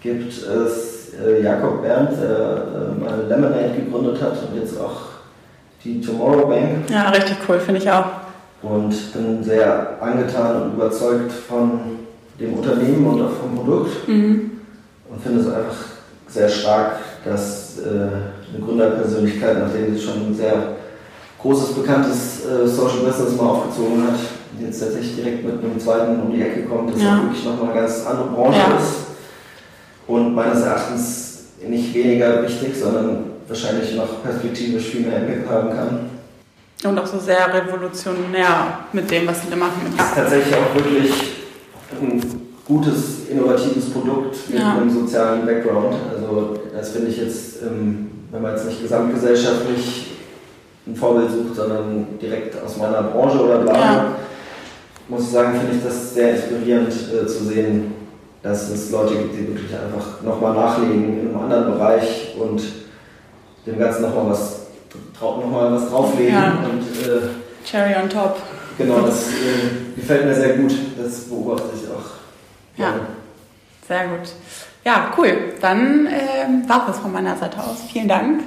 gibt es äh, Jakob Berndt, der äh, mal Lemonade gegründet hat und jetzt auch die Tomorrow Bank. Ja, richtig cool, finde ich auch. Und bin sehr angetan und überzeugt von dem Unternehmen und auch vom Produkt. Mhm. Und finde es einfach sehr stark, dass äh, eine Gründerpersönlichkeit, nachdem sie schon sehr großes, bekanntes äh, Social Business mal aufgezogen hat, jetzt tatsächlich direkt mit einem zweiten um die Ecke kommt, das ja. wirklich nochmal eine ganz andere Branche ja. ist und meines Erachtens nicht weniger wichtig, sondern wahrscheinlich noch perspektivisch viel mehr Impact haben kann. Und auch so sehr revolutionär mit dem, was sie da machen. Das ist tatsächlich auch wirklich ein gutes, innovatives Produkt mit ja. einem sozialen Background. Also das finde ich jetzt, ähm, wenn man jetzt nicht gesamtgesellschaftlich ein Vorbild sucht, sondern direkt aus meiner Branche oder Blase, ja. muss ich sagen, finde ich das sehr inspirierend äh, zu sehen, dass es Leute gibt, die wirklich einfach nochmal nachlegen in einem anderen Bereich und dem Ganzen nochmal was, noch mal was drauflegen. Ja. Und, äh, Cherry on top. Genau, das äh, gefällt mir sehr gut. Das beobachte ich auch. Ja, ja. sehr gut. Ja, cool. Dann äh, war es von meiner Seite aus. Vielen Dank.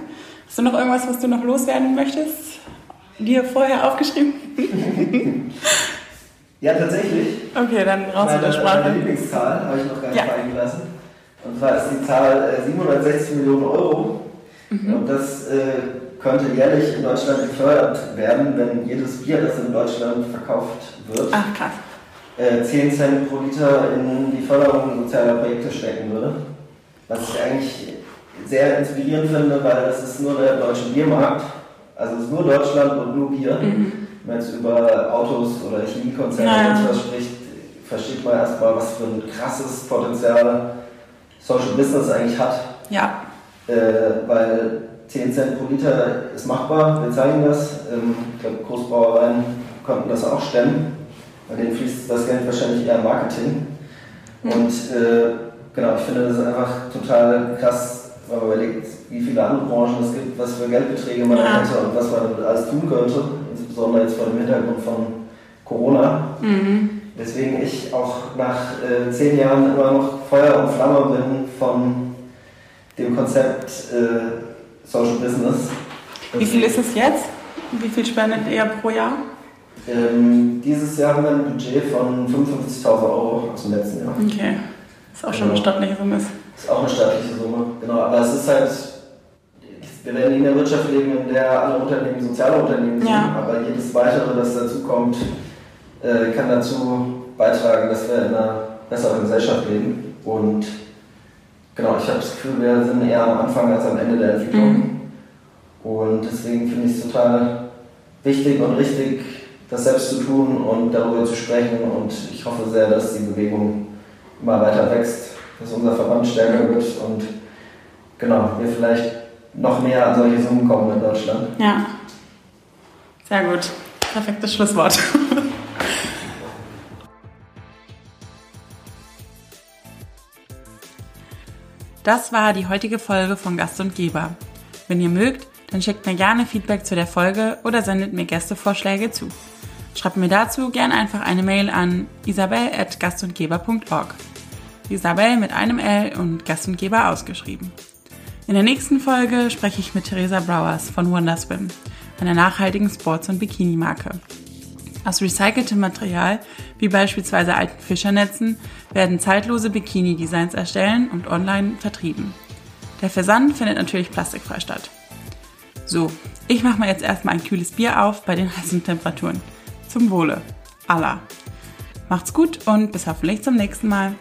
Hast du noch irgendwas, was du noch loswerden möchtest? Dir vorher aufgeschrieben? ja, tatsächlich. Okay, dann raus mit der Sprache. Meine Lieblingszahl habe ich noch gar nicht ja. fallen gelassen. Und zwar ist die Zahl 760 äh, Millionen Euro. Mhm. Und das äh, könnte jährlich in Deutschland gefördert werden, wenn jedes Bier, das in Deutschland verkauft wird, Ach, krass. Äh, 10 Cent pro Liter in die Förderung sozialer Projekte stecken würde. Was ich eigentlich sehr inspirierend finde, weil es ist nur der deutsche Biermarkt. Also es ist nur Deutschland und nur Bier. Mhm. Wenn man jetzt über Autos oder Chemiekonzerne naja. und was spricht, versteht man erstmal, was für ein krasses Potenzial Social Business eigentlich hat. Ja. Äh, weil 10 Cent pro Liter ist machbar, wir zeigen das. Ähm, ich glaube, Großbrauereien konnten das auch stemmen. Bei denen fließt das Geld wahrscheinlich eher Marketing. Mhm. Und äh, genau, ich finde das einfach total krass, wenn man überlegt, wie viele andere Branchen es gibt, was für Geldbeträge man ja. hätte und was man alles tun könnte, insbesondere jetzt vor dem Hintergrund von Corona. Mhm. Deswegen ich auch nach äh, zehn Jahren immer noch Feuer und Flamme bin von dem Konzept äh, Social Business. Wie viel ist es jetzt? Wie viel spendet ihr pro Jahr? Ähm, dieses Jahr haben wir ein Budget von 55.000 Euro aus dem letzten Jahr. Okay, ist auch schon eine stattliche Summe. Ist auch eine stattliche Summe, genau. Aber es ist halt, wir werden in einer Wirtschaft leben, in der alle Unternehmen soziale Unternehmen sind, ja. aber jedes weitere, das dazukommt, äh, kann dazu beitragen, dass wir in einer besseren Gesellschaft leben. Und genau, ich habe das Gefühl, wir sind eher am Anfang als am Ende der Entwicklung. Mhm. Und deswegen finde ich es total wichtig und richtig, das selbst zu tun und darüber zu sprechen. Und ich hoffe sehr, dass die Bewegung immer weiter wächst, dass unser Verband stärker wird und genau, wir vielleicht noch mehr an solche Summen kommen in Deutschland. Ja, sehr gut. Perfektes Schlusswort. Das war die heutige Folge von Gast und Geber. Wenn ihr mögt, dann schickt mir gerne Feedback zu der Folge oder sendet mir Gästevorschläge zu. Schreibt mir dazu gerne einfach eine Mail an isabel.gastundgeber.org. Isabel mit einem L und Gastundgeber ausgeschrieben. In der nächsten Folge spreche ich mit Theresa Browers von Wonderswim, einer nachhaltigen Sports- und Bikini-Marke. Aus recyceltem Material, wie beispielsweise alten Fischernetzen, werden zeitlose Bikini-Designs erstellen und online vertrieben. Der Versand findet natürlich plastikfrei statt. So, ich mache mir jetzt erstmal ein kühles Bier auf bei den heißen Temperaturen. Zum Wohle. Allah. Macht's gut und bis hoffentlich zum nächsten Mal.